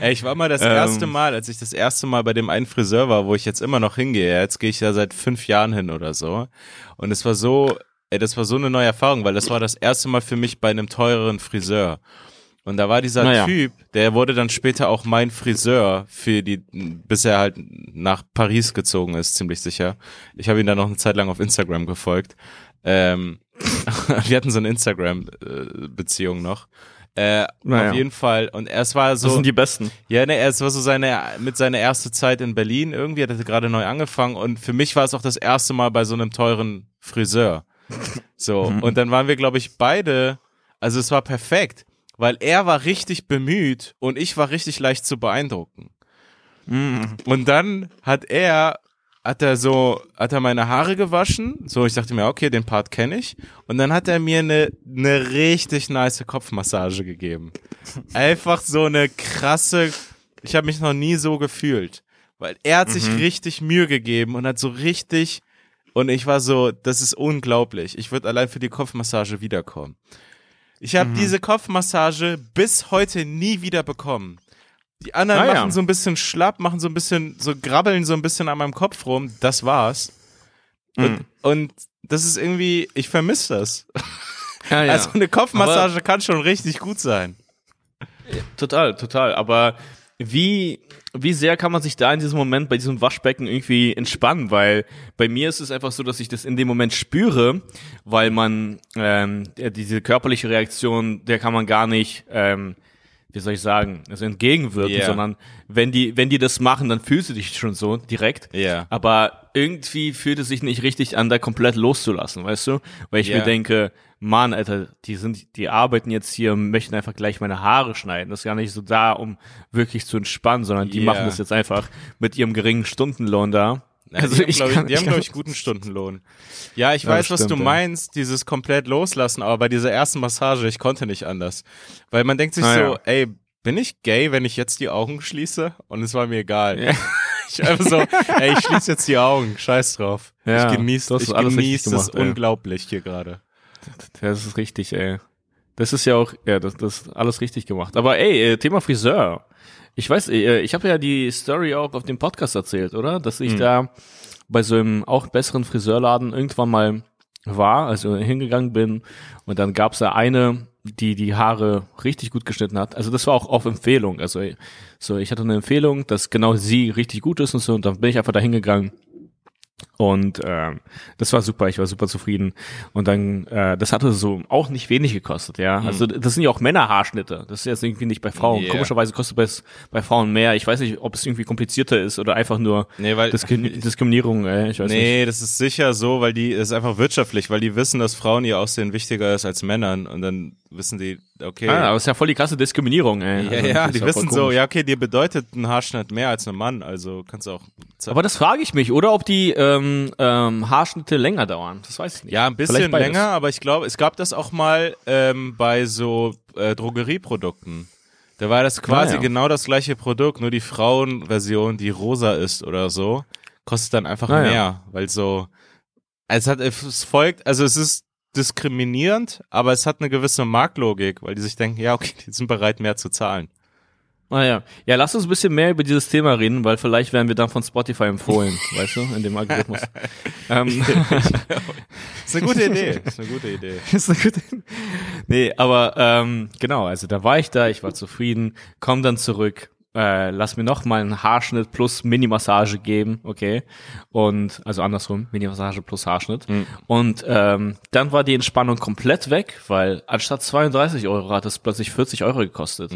Ey, ich war mal das ähm, erste Mal, als ich das erste Mal bei dem einen Friseur war, wo ich jetzt immer noch hingehe. Jetzt gehe ich ja seit fünf Jahren hin oder so. Und es war so, ey, das war so eine neue Erfahrung, weil das war das erste Mal für mich bei einem teureren Friseur. Und da war dieser naja. Typ, der wurde dann später auch mein Friseur für die, bis er halt nach Paris gezogen ist, ziemlich sicher. Ich habe ihn dann noch eine Zeit lang auf Instagram gefolgt. Ähm, wir hatten so eine Instagram-Beziehung noch. Äh, Naja. Auf jeden Fall. Und es war so. Das sind die besten. Ja, ne, es war so seine, mit seiner erste Zeit in Berlin irgendwie, er hatte gerade neu angefangen und für mich war es auch das erste Mal bei so einem teuren Friseur. So, und dann waren wir, glaube ich, beide, also es war perfekt, weil er war richtig bemüht und ich war richtig leicht zu beeindrucken. Und dann hat er, hat er so, hat er meine Haare gewaschen, so, ich dachte mir, okay, den Part kenne ich. Und dann hat er mir eine, eine richtig nice Kopfmassage gegeben. Einfach so eine krasse, ich habe mich noch nie so gefühlt. Weil er hat sich richtig Mühe gegeben und hat so richtig, und ich war so, das ist unglaublich. Ich würde allein für die Kopfmassage wiederkommen. Ich habe diese Kopfmassage bis heute nie wieder bekommen. Die anderen Ah, ja. machen so ein bisschen schlapp, machen so ein bisschen, so grabbeln so ein bisschen an meinem Kopf rum. Das war's. Und, und das ist irgendwie, ich vermisse das. Ja, ja. Also eine Kopfmassage kann schon richtig gut sein. Total, total. Aber wie, wie sehr kann man sich da in diesem Moment bei diesem Waschbecken irgendwie entspannen? Weil bei mir ist es einfach so, dass ich das in dem Moment spüre, weil man ähm, diese körperliche Reaktion, der kann man gar nicht, ähm, wie soll ich sagen, also entgegenwirken, Ja. sondern wenn die, wenn die das machen, dann fühlst du dich schon so direkt. Ja. Aber irgendwie fühlt es sich nicht richtig an, da komplett loszulassen, weißt du? Weil ich Ja. mir denke, Mann, Alter, die sind, die arbeiten jetzt hier und möchten einfach gleich meine Haare schneiden. Das ist gar nicht so da, um wirklich zu entspannen, sondern die Ja. machen das jetzt einfach mit ihrem geringen Stundenlohn da. Also die haben, glaube ich, kann- die haben, glaube ich, guten Stundenlohn. Ja, ich Ja, weiß, das was du stimmt, ja. meinst, dieses komplett loslassen, aber bei dieser ersten Massage, ich konnte nicht anders. Weil man denkt sich Ah, so, ja. ey, bin ich gay, wenn ich jetzt die Augen schließe? Und es war mir egal. Ich einfach so, ey, ich schließe jetzt die Augen, scheiß drauf. Ich genieße ich alles richtig genieß das gemacht, ey. unglaublich hier gerade. Das ist richtig, ey. Das ist ja auch, ja, das, das ist alles richtig gemacht. Aber ey, äh, Thema Friseur. Ich weiß, äh, ich habe ja die Story auch auf dem Podcast erzählt, oder? Dass ich da bei so einem auch besseren Friseurladen irgendwann mal war, also hingegangen bin und dann gab's da eine, die die Haare richtig gut geschnitten hat. Also das war auch auf Empfehlung. Also so, ich hatte eine Empfehlung, dass genau sie richtig gut ist und so und dann bin ich einfach da hingegangen und ähm, das war super, ich war super zufrieden. Und dann, äh, das hatte so auch nicht wenig gekostet, ja. Also das sind ja auch Männerhaarschnitte. Das ist jetzt irgendwie nicht bei Frauen. Yeah. Komischerweise kostet es bei Frauen mehr. Ich weiß nicht, ob es irgendwie komplizierter ist oder einfach nur Nee, weil- Diskin Diskriminierung, ey. Ich weiß nicht. Nee, das ist sicher so, weil die, das ist einfach wirtschaftlich, weil die wissen, dass Frauen ihr Aussehen wichtiger ist als Männern und dann wissen die, okay. Ah, aber es ist ja voll die krasse Diskriminierung, ey. Ja, Also, ja, die wissen so, ja, okay, dir bedeutet ein Haarschnitt mehr als ein Mann, also kannst du auch. Aber das frage ich mich, oder ob die ähm, ähm, Haarschnitte länger dauern. Das weiß ich nicht. ja, ein bisschen länger, aber ich glaube, es gab das auch mal ähm, bei so äh, Drogerieprodukten. Da war das quasi Ah, ja. genau das gleiche Produkt, nur die Frauenversion, die rosa ist oder so, kostet dann einfach Ah, ja. mehr, weil so, es hat, es folgt, also es ist diskriminierend, aber es hat eine gewisse Marktlogik, weil die sich denken, ja, okay, die sind bereit, mehr zu zahlen. Ah ja. Ja, lass uns ein bisschen mehr über dieses Thema reden, weil vielleicht werden wir dann von Spotify empfohlen, weißt du, in dem Algorithmus. ähm, ist eine gute Idee, ist eine gute Idee. ist eine gute Nee, aber ähm, genau, also da war ich da, ich war zufrieden, komm dann zurück, äh, lass mir noch mal einen Haarschnitt plus Mini-Massage geben, okay? Und, also andersrum, Mini-Massage plus Haarschnitt. Und ähm, dann war die Entspannung komplett weg, weil anstatt 32 Euro hat es plötzlich 40 Euro gekostet.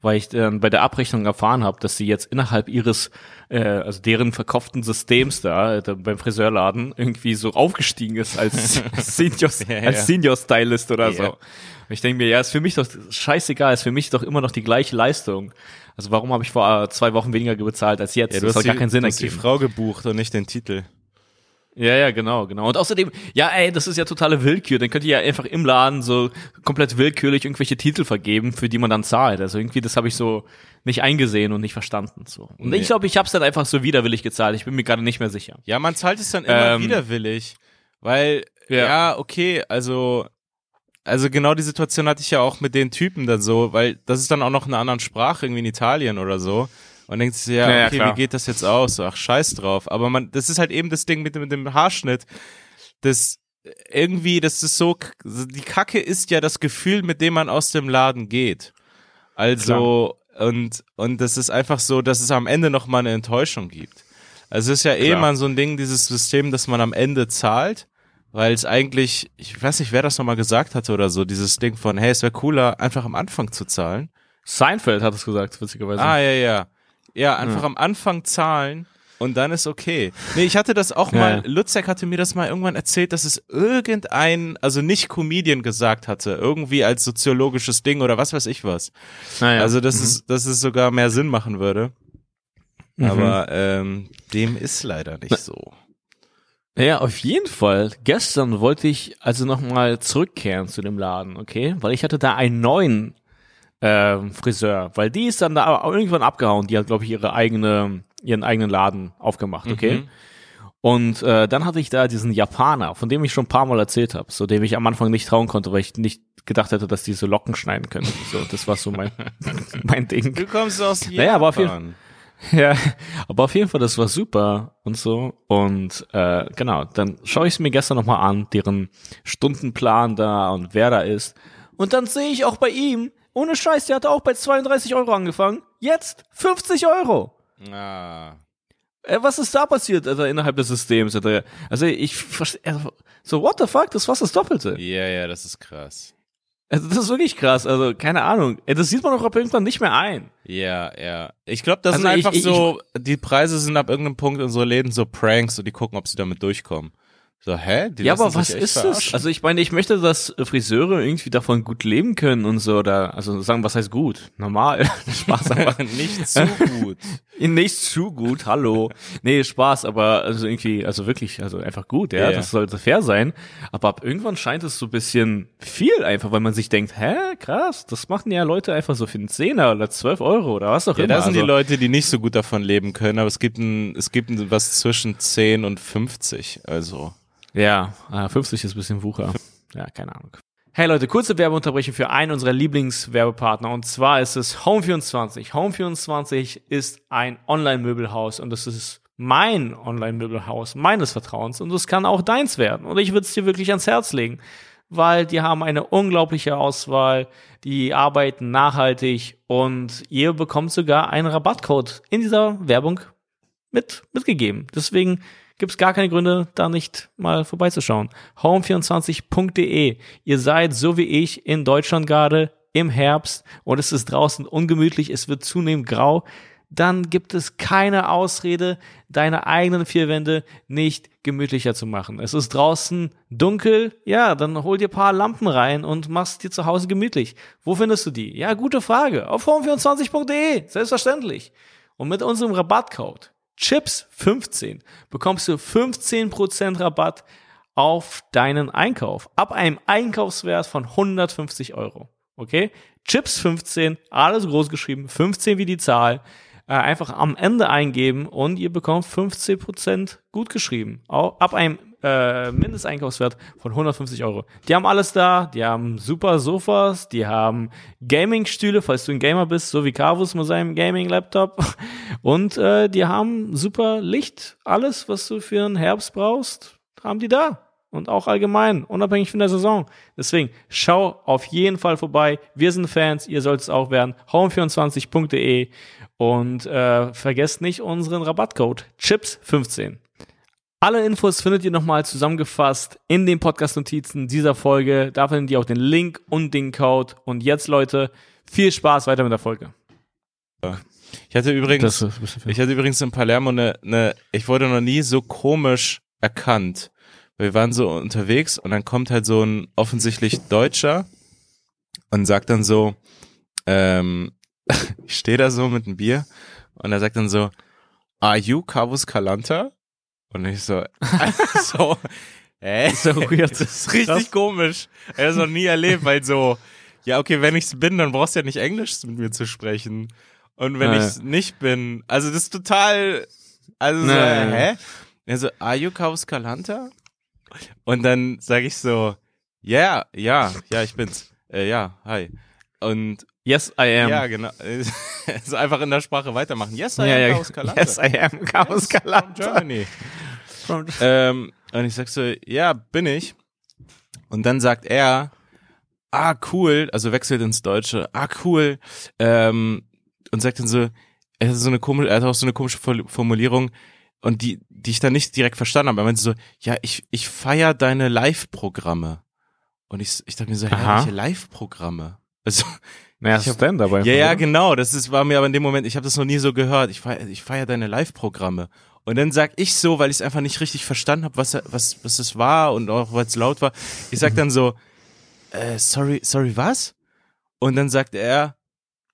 Weil ich dann bei der Abrechnung erfahren habe, dass sie jetzt innerhalb ihres, äh, also deren verkauften Systems da, da beim Friseurladen irgendwie so aufgestiegen ist als Senior, Ja, ja. als Senior Stylist oder Ja. so. Und ich denke mir, ja, ist für mich doch scheißegal, ist für mich doch immer noch die gleiche Leistung. Also warum habe ich vor äh, zwei Wochen weniger bezahlt als jetzt? Ja, du das hat gar die, keinen Sinn du hast die ergeben. Frau gebucht und nicht den Titel. Ja, ja, genau, genau. Und außerdem, ja, ey, das ist ja totale Willkür. Dann könnt ihr ja einfach im Laden so komplett willkürlich irgendwelche Titel vergeben, für die man dann zahlt. Also irgendwie, das habe ich so nicht eingesehen und nicht verstanden. So. Und Nee. ich glaube, ich habe es dann einfach so widerwillig gezahlt. Ich bin mir gerade nicht mehr sicher. Ja, man zahlt es dann immer Ähm, widerwillig, weil Ja. ja. okay, also also genau die Situation hatte ich ja auch mit den Typen dann so, weil das ist dann auch noch in einer anderen Sprache irgendwie in Italien oder so. Und denkt sich, ja, Ja, ja, okay, klar. wie geht das jetzt aus? Ach, scheiß drauf. Aber man, das ist halt eben das Ding mit, dem- mit dem Haarschnitt. Das irgendwie, das ist so, die Kacke ist ja das Gefühl, mit dem man aus dem Laden geht. Also, und, und das ist einfach so, dass es am Ende noch mal eine Enttäuschung gibt. Also es ist ja eh Klar. mal so ein Ding, dieses System, dass man am Ende zahlt, weil es eigentlich, ich weiß nicht, wer das nochmal gesagt hatte oder so, dieses Ding von, hey, es wäre cooler, einfach am Anfang zu zahlen. Seinfeld hat es gesagt, witzigerweise. Ah, ja, ja. Ja, einfach ja. am Anfang zahlen und dann ist okay. Nee, ich hatte das auch mal, ja. Lutzek hatte mir das mal irgendwann erzählt, dass es irgendein, also nicht Comedian gesagt hatte, irgendwie als soziologisches Ding oder was weiß ich was. Naja. Also, dass, mhm. es, dass es sogar mehr Sinn machen würde. Mhm. Aber ähm, dem ist leider nicht so. Ja, auf jeden Fall. Gestern wollte ich also nochmal zurückkehren zu dem Laden, okay? Weil ich hatte da einen neuen äh, Friseur, weil die ist dann da irgendwann abgehauen. Die hat, glaube ich, ihre eigene ihren eigenen Laden aufgemacht, okay? Mhm. Und äh, dann hatte ich da diesen Japaner, von dem ich schon ein paar Mal erzählt habe, so dem ich am Anfang nicht trauen konnte, weil ich nicht gedacht hätte, dass die so Locken schneiden können. So, das war so mein mein Ding. Du kommst aus Japan. Naja, aber auf jeden, ja, aber auf jeden Fall, das war super und so. Und äh, genau, dann schaue ich es mir gestern nochmal an, deren Stundenplan da und wer da ist. Und dann sehe ich auch bei ihm, ohne Scheiß, der hatte auch bei 32 Euro angefangen. Jetzt 50 Euro. Ah. Äh, was ist da passiert, also innerhalb des Systems? Also ich verstehe, also, so what the fuck, das war das Doppelte. Ja, ja, das ist krass. Also das ist wirklich krass, also keine Ahnung. Das sieht man doch ab irgendwann nicht mehr ein. Ja, ja. Ich glaube, das also sind einfach ich, ich, so, die Preise sind ab irgendeinem Punkt in so Läden so Pranks und die gucken, ob sie damit durchkommen. So, hä? Die ja, aber was ist das? Also ich meine, ich möchte, dass Friseure irgendwie davon gut leben können und so, oder, also sagen, was heißt gut? Normal. Spaß aber. nicht zu gut. Nicht zu gut, hallo. Nee, Spaß, aber also irgendwie, also wirklich, also einfach gut, ja, yeah. das sollte fair sein. Aber ab irgendwann scheint es so ein bisschen viel einfach, weil man sich denkt, hä, krass, das machen ja Leute einfach so für einen Zehner oder zwölf Euro oder was auch ja, immer. Ja, da sind also, die Leute, die nicht so gut davon leben können, aber es gibt ein, es gibt ein, was zwischen 10 und 50, also. Ja, 50 ist ein bisschen Wucher. Ja, keine Ahnung. Hey Leute, kurze Werbeunterbrechung für einen unserer Lieblingswerbepartner und zwar ist es Home24. Home24 ist ein Online-Möbelhaus und das ist mein Online-Möbelhaus meines Vertrauens und es kann auch deins werden. Und ich würde es dir wirklich ans Herz legen, weil die haben eine unglaubliche Auswahl, die arbeiten nachhaltig und ihr bekommt sogar einen Rabattcode in dieser Werbung mit, mitgegeben. Deswegen gibt es gar keine Gründe, da nicht mal vorbeizuschauen. Home24.de. Ihr seid so wie ich in Deutschland gerade im Herbst und es ist draußen ungemütlich, es wird zunehmend grau. Dann gibt es keine Ausrede, deine eigenen vier Wände nicht gemütlicher zu machen. Es ist draußen dunkel, ja, dann hol dir paar Lampen rein und machst dir zu Hause gemütlich. Wo findest du die? Ja, gute Frage. Auf home24.de, selbstverständlich. Und mit unserem Rabattcode Chips 15 bekommst du 15% Rabatt auf deinen Einkauf. Ab einem Einkaufswert von 150 Euro. Okay? Chips 15, alles groß geschrieben, 15 wie die Zahl. Äh, einfach am Ende eingeben und ihr bekommt 15% gut geschrieben. Ab einem äh, Mindesteinkaufswert von 150 Euro. Die haben alles da, die haben super Sofas, die haben Gaming-Stühle, falls du ein Gamer bist, so wie Carvus mit seinem Gaming-Laptop. Und äh, die haben super Licht, alles, was du für einen Herbst brauchst, haben die da. Und auch allgemein, unabhängig von der Saison. Deswegen, schau auf jeden Fall vorbei. Wir sind Fans, ihr sollt es auch werden. home24.de und äh, vergesst nicht unseren Rabattcode CHIPS15. Alle Infos findet ihr nochmal zusammengefasst in den Podcast-Notizen dieser Folge. Da findet ihr auch den Link und den Code. Und jetzt, Leute, viel Spaß weiter mit der Folge. Ich hatte übrigens, ich hatte übrigens in Palermo eine, eine, ich wurde noch nie so komisch erkannt. Wir waren so unterwegs und dann kommt halt so ein offensichtlich Deutscher und sagt dann so, ähm, ich stehe da so mit einem Bier und er sagt dann so, Are you Carvus Calanta? Und ich so, so, hä? So weird. Das ist richtig Krass. komisch. Er hat es noch nie erlebt, weil so, ja, okay, wenn ich's bin, dann brauchst du ja nicht Englisch mit mir zu sprechen. Und wenn naja. ich's nicht bin, also das ist total, also so, hä? Er so, are you Kaus Kalanta? Und dann sage ich so, ja, yeah, ja, ja, ich bin's. Äh, ja, hi. Und Yes, I am. Ja, genau. also einfach in der Sprache weitermachen. Yes, I ja, am ja. Chaos Kalanta. Yes, I am Chaos yes, Kalanta. From Germany. ähm, und ich sag so, ja, bin ich. Und dann sagt er, ah, cool, also wechselt ins Deutsche, ah, cool, ähm, und sagt dann so, er hat so eine komische, er hat auch so eine komische Formulierung, und die, die ich dann nicht direkt verstanden habe. Er meinte so, ja, ich, ich feier deine Live-Programme. Und ich, ich dachte mir so, Aha. welche Live-Programme? Also, Naja, denn dabei? ja, ja, genau. Das ist, war mir aber in dem Moment, ich habe das noch nie so gehört. Ich feier, ich feier deine Live-Programme. Und dann sag ich so, weil ich es einfach nicht richtig verstanden habe, was, was, was es war und auch weil es laut war. Ich sag dann so, äh, sorry, sorry, was? Und dann sagt er,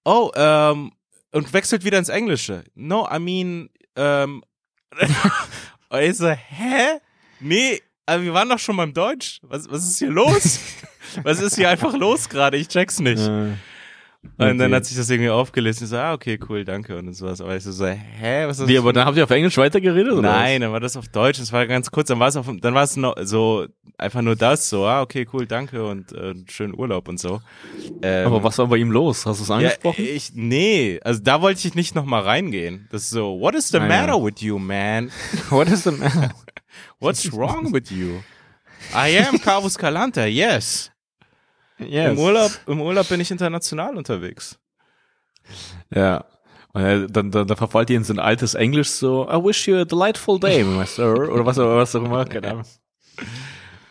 oh, ähm, und wechselt wieder ins Englische. No, I mean, ähm, und ich so, hä? Nee, aber wir waren doch schon beim Deutsch. Was, was ist hier los? was ist hier einfach los gerade? Ich check's nicht. Äh, Und dann okay. hat sich das irgendwie aufgelesen. Ich so, ah, okay, cool, danke und sowas. Aber ich so, so hä, was ist das? Wie, aber dann habt ihr auf Englisch weitergeredet? Oder Nein, dann war das auf Deutsch. Das war ganz kurz. Dann war es auf, dann war es noch so einfach nur das. So, ah, okay, cool, danke und äh, schönen Urlaub und so. Ähm, Was? Aber was war bei ihm los? Hast du es ja, angesprochen? ich, nee, also da wollte ich nicht noch mal reingehen. Das ist so, what is the Ah, ja. matter with you, man? What is the matter? What's wrong with you? I am Carvus Calanta, yes. Yes. Im Urlaub, im Urlaub bin ich international unterwegs. Ja. Und er, dann, dann, dann verfallt ihr in so ein altes Englisch so, I wish you a delightful day, my sir. Oder was, was auch immer, keine Ahnung.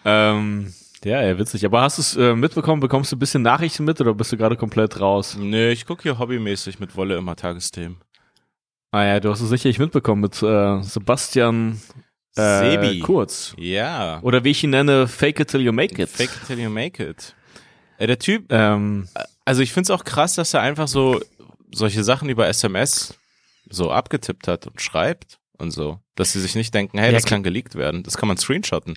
ähm, ja, ja, witzig. Aber hast du es äh, mitbekommen? Bekommst du ein bisschen Nachrichten mit oder bist du gerade komplett raus? Nö, ich gucke hier hobbymäßig mit Wolle immer Tagesthemen. Ah ja, du hast es sicherlich mitbekommen mit äh, Sebastian äh, Sebi. Kurz. Ja. Oder wie ich ihn nenne, Fake it till you make it. Fake it till you make it. Äh, der Typ, Ähm, also ich find's auch krass, dass er einfach so solche Sachen über SMS so abgetippt hat und schreibt und so. Dass sie sich nicht denken, hey, Ja, das kann geleakt werden. Das kann man screenshotten.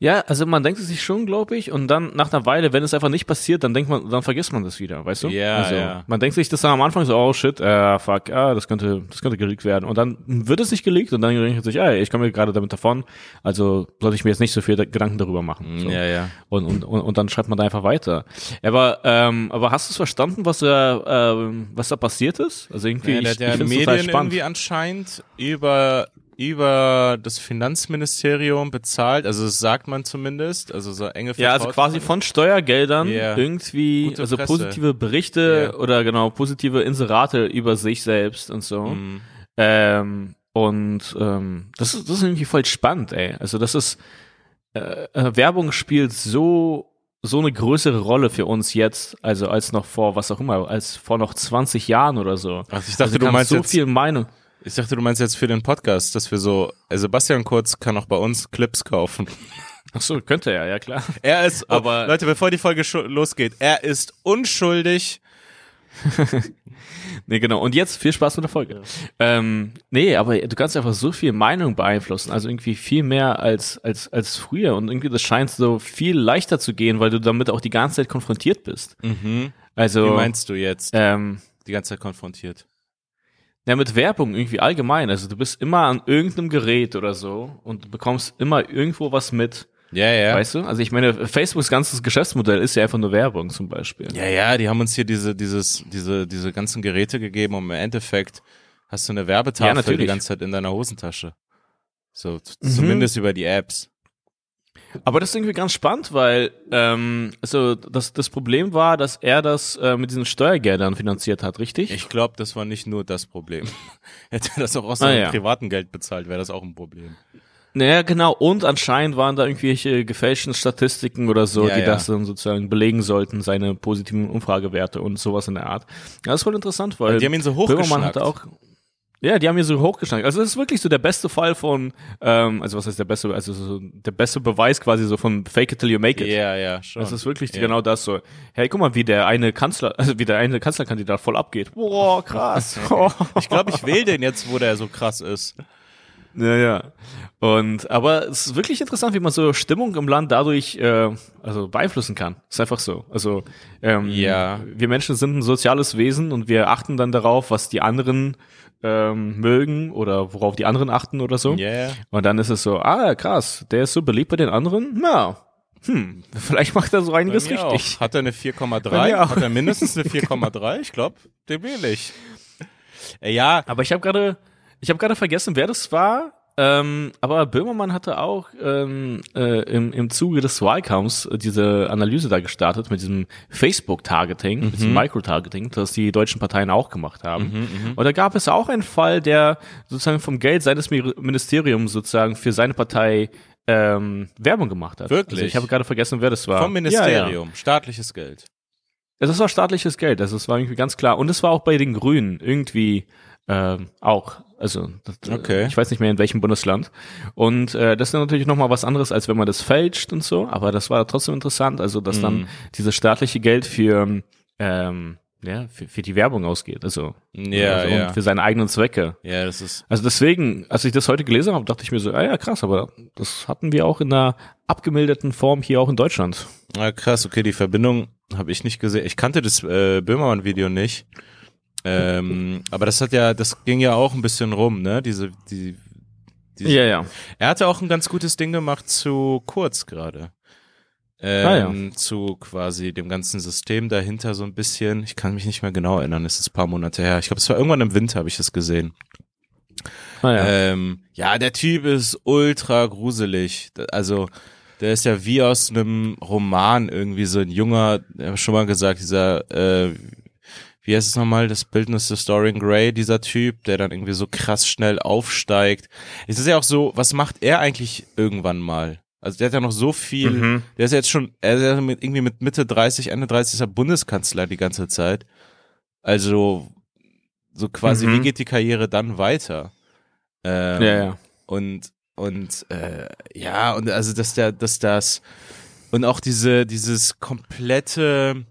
Ja, also man denkt es sich schon, glaube ich, und dann nach einer Weile, wenn es einfach nicht passiert, dann denkt man, dann vergisst man das wieder, weißt du? Ja, also, ja. Man denkt sich das dann am Anfang so, oh shit, äh, fuck, ah, das könnte, das könnte geleakt werden. Und dann wird es nicht geleakt und dann denkt man sich, ey, ich komme gerade damit davon, also sollte ich mir jetzt nicht so viel da- Gedanken darüber machen. So. Ja, ja. Und, und, und, und dann schreibt man da einfach weiter. Aber, ähm, aber hast du es verstanden, was da, ähm, was da passiert ist? Also irgendwie, ja der ich, ich find's Medien irgendwie anscheinend über über das Finanzministerium bezahlt, also das sagt man zumindest, also so enge Ja, also quasi von Steuergeldern Ja. irgendwie, Gute also Presse. positive Berichte Ja. oder genau, positive Inserate über sich selbst und so. Mhm. Ähm, und ähm, das, ist, das ist irgendwie voll spannend, ey. Also das ist, äh, äh, Werbung spielt so so eine größere Rolle für uns jetzt, also als noch vor, was auch immer, als vor noch 20 Jahren oder so. Ach, ich dachte, also du meinst so jetzt, viel Meinung. Ich dachte, du meinst jetzt für den Podcast, dass wir so, also Sebastian Kurz kann auch bei uns Clips kaufen. Ach so, könnte er, ja klar. Er ist, Aber- Leute, bevor die Folge losgeht, er ist unschuldig. Nee, genau. Und jetzt viel Spaß mit der Folge. Ähm, nee, aber du kannst einfach so viel Meinung beeinflussen, also irgendwie viel mehr als, als, als früher. Und irgendwie das scheint so viel leichter zu gehen, weil du damit auch die ganze Zeit konfrontiert bist. Mhm. Also, Wie meinst du jetzt? ähm, Die ganze Zeit konfrontiert. Ja, mit Werbung irgendwie allgemein. Also du bist immer an irgendeinem Gerät oder so und du bekommst immer irgendwo was mit. Ja, ja. Weißt du? Also ich meine, Facebooks ganzes Geschäftsmodell ist ja einfach nur Werbung zum Beispiel. Ja, ja, die haben uns hier diese, dieses, diese, diese ganzen Geräte gegeben und im Endeffekt hast du eine Ja, Werbetafel natürlich. die ganze Zeit in deiner Hosentasche. So, Mhm. zumindest über die Apps. Aber das ist irgendwie ganz spannend, weil ähm, also das, das Problem war, dass er das äh, mit diesen Steuergeldern finanziert hat, richtig? Ich glaube, das war nicht nur das Problem. Hätte er das auch aus Ah, seinem ja. privaten Geld bezahlt, wäre das auch ein Problem. Naja, genau. Und anscheinend waren da irgendwelche gefälschten Statistiken oder so, Ja, die ja. das dann sozusagen belegen sollten, seine positiven Umfragewerte und sowas in der Art. Ja, das ist voll interessant, weil Die haben ihn so Böhmermann hochgeschnackt. hatte auch ja, die haben hier so hochgeschnackt. Also das ist wirklich so der beste Fall von, ähm, also was heißt der beste, also so der beste Beweis quasi so von Fake it till you make it. Ja, ja, schon. Das ist wirklich ja. genau das so. Hey, guck mal, wie der eine Kanzler, also wie der eine Kanzlerkandidat voll abgeht. Boah, krass. Ich glaube, ich wähle den jetzt, wo der so krass ist. Ja, ja. Und aber es ist wirklich interessant, wie man so Stimmung im Land dadurch äh, also beeinflussen kann. Ist einfach so. Also ähm, Ja. wir Menschen sind ein soziales Wesen und wir achten dann darauf, was die anderen ähm, mögen oder worauf die anderen achten oder so. Ja. Und dann ist es so, ah krass, der ist so beliebt bei den anderen. Na, hm, vielleicht macht er so einiges richtig. Auch. Hat er eine Bei 4,3? mir auch. Hat er mindestens eine 4,3? Ich glaube, den wähle ich. Ja, Aber ich habe gerade, ich habe gerade vergessen, wer das war. Ähm, aber Böhmermann hatte auch ähm, äh, im, im Zuge des Wahlkampfs diese Analyse da gestartet mit diesem Facebook-Targeting, mhm. mit diesem Micro-Targeting, das die deutschen Parteien auch gemacht haben. Mhm, mhm, Und da gab es auch einen Fall, der sozusagen vom Geld seines Ministeriums sozusagen für seine Partei ähm, Werbung gemacht hat. Wirklich? Also ich habe gerade vergessen, wer das war. Vom Ministerium, ja, ja. staatliches Geld. Das war staatliches Geld, also es war irgendwie ganz klar. Und es war auch bei den Grünen irgendwie ähm, auch. Also das, äh, okay. ich weiß nicht mehr in welchem Bundesland. Und äh, das ist natürlich nochmal was anderes, als wenn man das fälscht und so. Aber das war trotzdem interessant, also dass mm. dann mhm. dieses staatliche Geld für ähm, ja, für, für die Werbung ausgeht, also, ja, also ja. für seine eigenen Zwecke. Ja, das ist. Also deswegen, als ich das heute gelesen habe, dachte ich mir so, ah ja, krass, aber das hatten wir auch in einer abgemilderten Form hier auch in Deutschland. Ah, krass, okay, die Verbindung habe ich nicht gesehen. Ich kannte das äh, Böhmermann-Video nicht. Ähm, aber das hat ja, das ging ja auch ein bisschen rum, ne? Diese, die, diese, ja, ja. Er hatte auch ein ganz gutes Ding gemacht zu Kurz gerade. Ähm, ah, ja. Ähm, zu quasi dem ganzen System dahinter so ein bisschen. Ich kann mich nicht mehr genau erinnern, es ist ein paar Monate her. Ich glaube, es war irgendwann im Winter, habe ich das gesehen. Ah, ja. Ähm, ja, der Typ ist ultra gruselig. Also, der ist ja wie aus einem Roman irgendwie so ein junger, ich habe schon mal gesagt, dieser, äh, wie heißt es nochmal, das Bildnis des Dorian Gray, dieser Typ, der dann irgendwie so krass schnell aufsteigt. Es ist ja auch so, was macht er eigentlich irgendwann mal? Also der hat ja noch so viel, mhm. der ist ja jetzt schon, er ist ja mit, irgendwie mit Mitte 30, Ende 30 ist er Bundeskanzler die ganze Zeit. Also so quasi, mhm. wie geht die Karriere dann weiter? Ähm, ja, ja. Und und äh, ja, und also dass der, dass das und auch diese, dieses komplette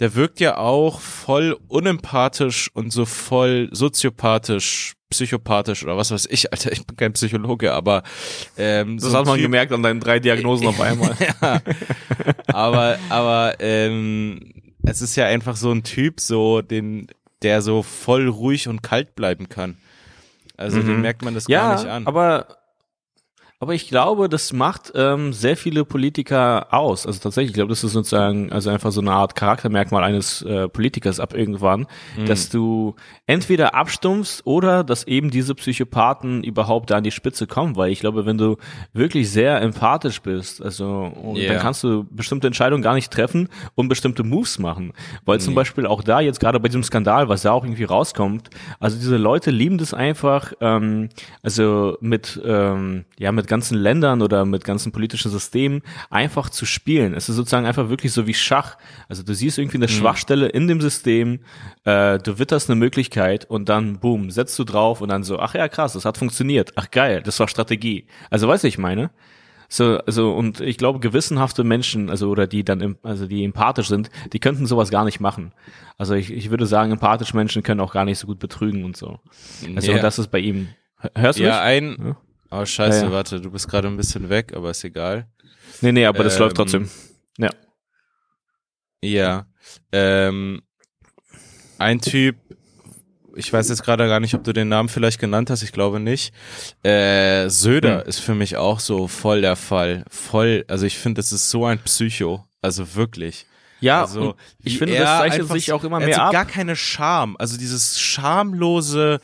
der wirkt ja auch voll unempathisch und so voll soziopathisch, psychopathisch oder was weiß ich, Alter, ich bin kein Psychologe, aber ähm, das so hat man typ, gemerkt an deinen drei Diagnosen auf einmal. ja, aber aber ähm, es ist ja einfach so ein Typ, so den, der so voll ruhig und kalt bleiben kann. Also mhm. den merkt man das ja, gar nicht an. Aber aber ich glaube, das macht ähm, sehr viele Politiker aus. Also tatsächlich, ich glaube, das ist sozusagen also einfach so eine Art Charaktermerkmal eines äh, Politikers ab irgendwann, mhm. dass du entweder abstumpfst oder dass eben diese Psychopathen überhaupt da an die Spitze kommen. Weil ich glaube, wenn du wirklich sehr empathisch bist, also yeah. dann kannst du bestimmte Entscheidungen gar nicht treffen und bestimmte Moves machen. Weil mhm. zum Beispiel auch da jetzt gerade bei diesem Skandal, was da auch irgendwie rauskommt, also diese Leute lieben das einfach, ähm, also mit ähm, ja mit ganzen Ländern oder mit ganzen politischen Systemen einfach zu spielen. Es ist sozusagen einfach wirklich so wie Schach. Also du siehst irgendwie eine mhm. Schwachstelle in dem System, äh, du witterst eine Möglichkeit und dann boom, setzt du drauf und dann so, ach ja, krass, das hat funktioniert. Ach geil, das war Strategie. Also weißt du, ich meine? So, also, und ich glaube, gewissenhafte Menschen, also, oder die dann, also, die empathisch sind, die könnten sowas gar nicht machen. Also, ich, ich würde sagen, empathische Menschen können auch gar nicht so gut betrügen und so. Also, ja. und das ist bei ihm. Hörst du ja, mich? Ein, ja, Oh, scheiße, ja, ja. warte, du bist gerade ein bisschen weg, aber ist egal. Nee, nee, aber das ähm, läuft trotzdem. Ja. Ja. Ähm, ein Typ, ich weiß jetzt gerade gar nicht, ob du den Namen vielleicht genannt hast, ich glaube nicht. Äh, Söder hm. ist für mich auch so voll der Fall. Voll, also ich finde, das ist so ein Psycho. Also wirklich. Ja, also, ich finde, das zeichnet sich auch immer mehr also ab. gar keine Scham. Also dieses schamlose,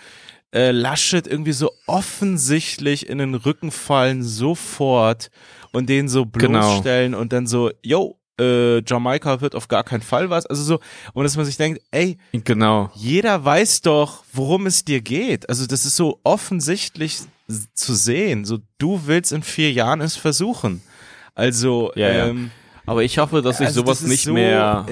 äh, Laschet irgendwie so offensichtlich in den Rücken fallen sofort und den so genau. bloßstellen genau. und dann so, yo, äh, Jamaika wird auf gar keinen Fall was. Also so, und dass man sich denkt, ey, genau. jeder weiß doch, worum es dir geht. Also das ist so offensichtlich zu sehen. So, du willst in vier Jahren es versuchen. Also, ja, ähm, ja. Aber ich hoffe, dass sich also sowas nicht so, mehr.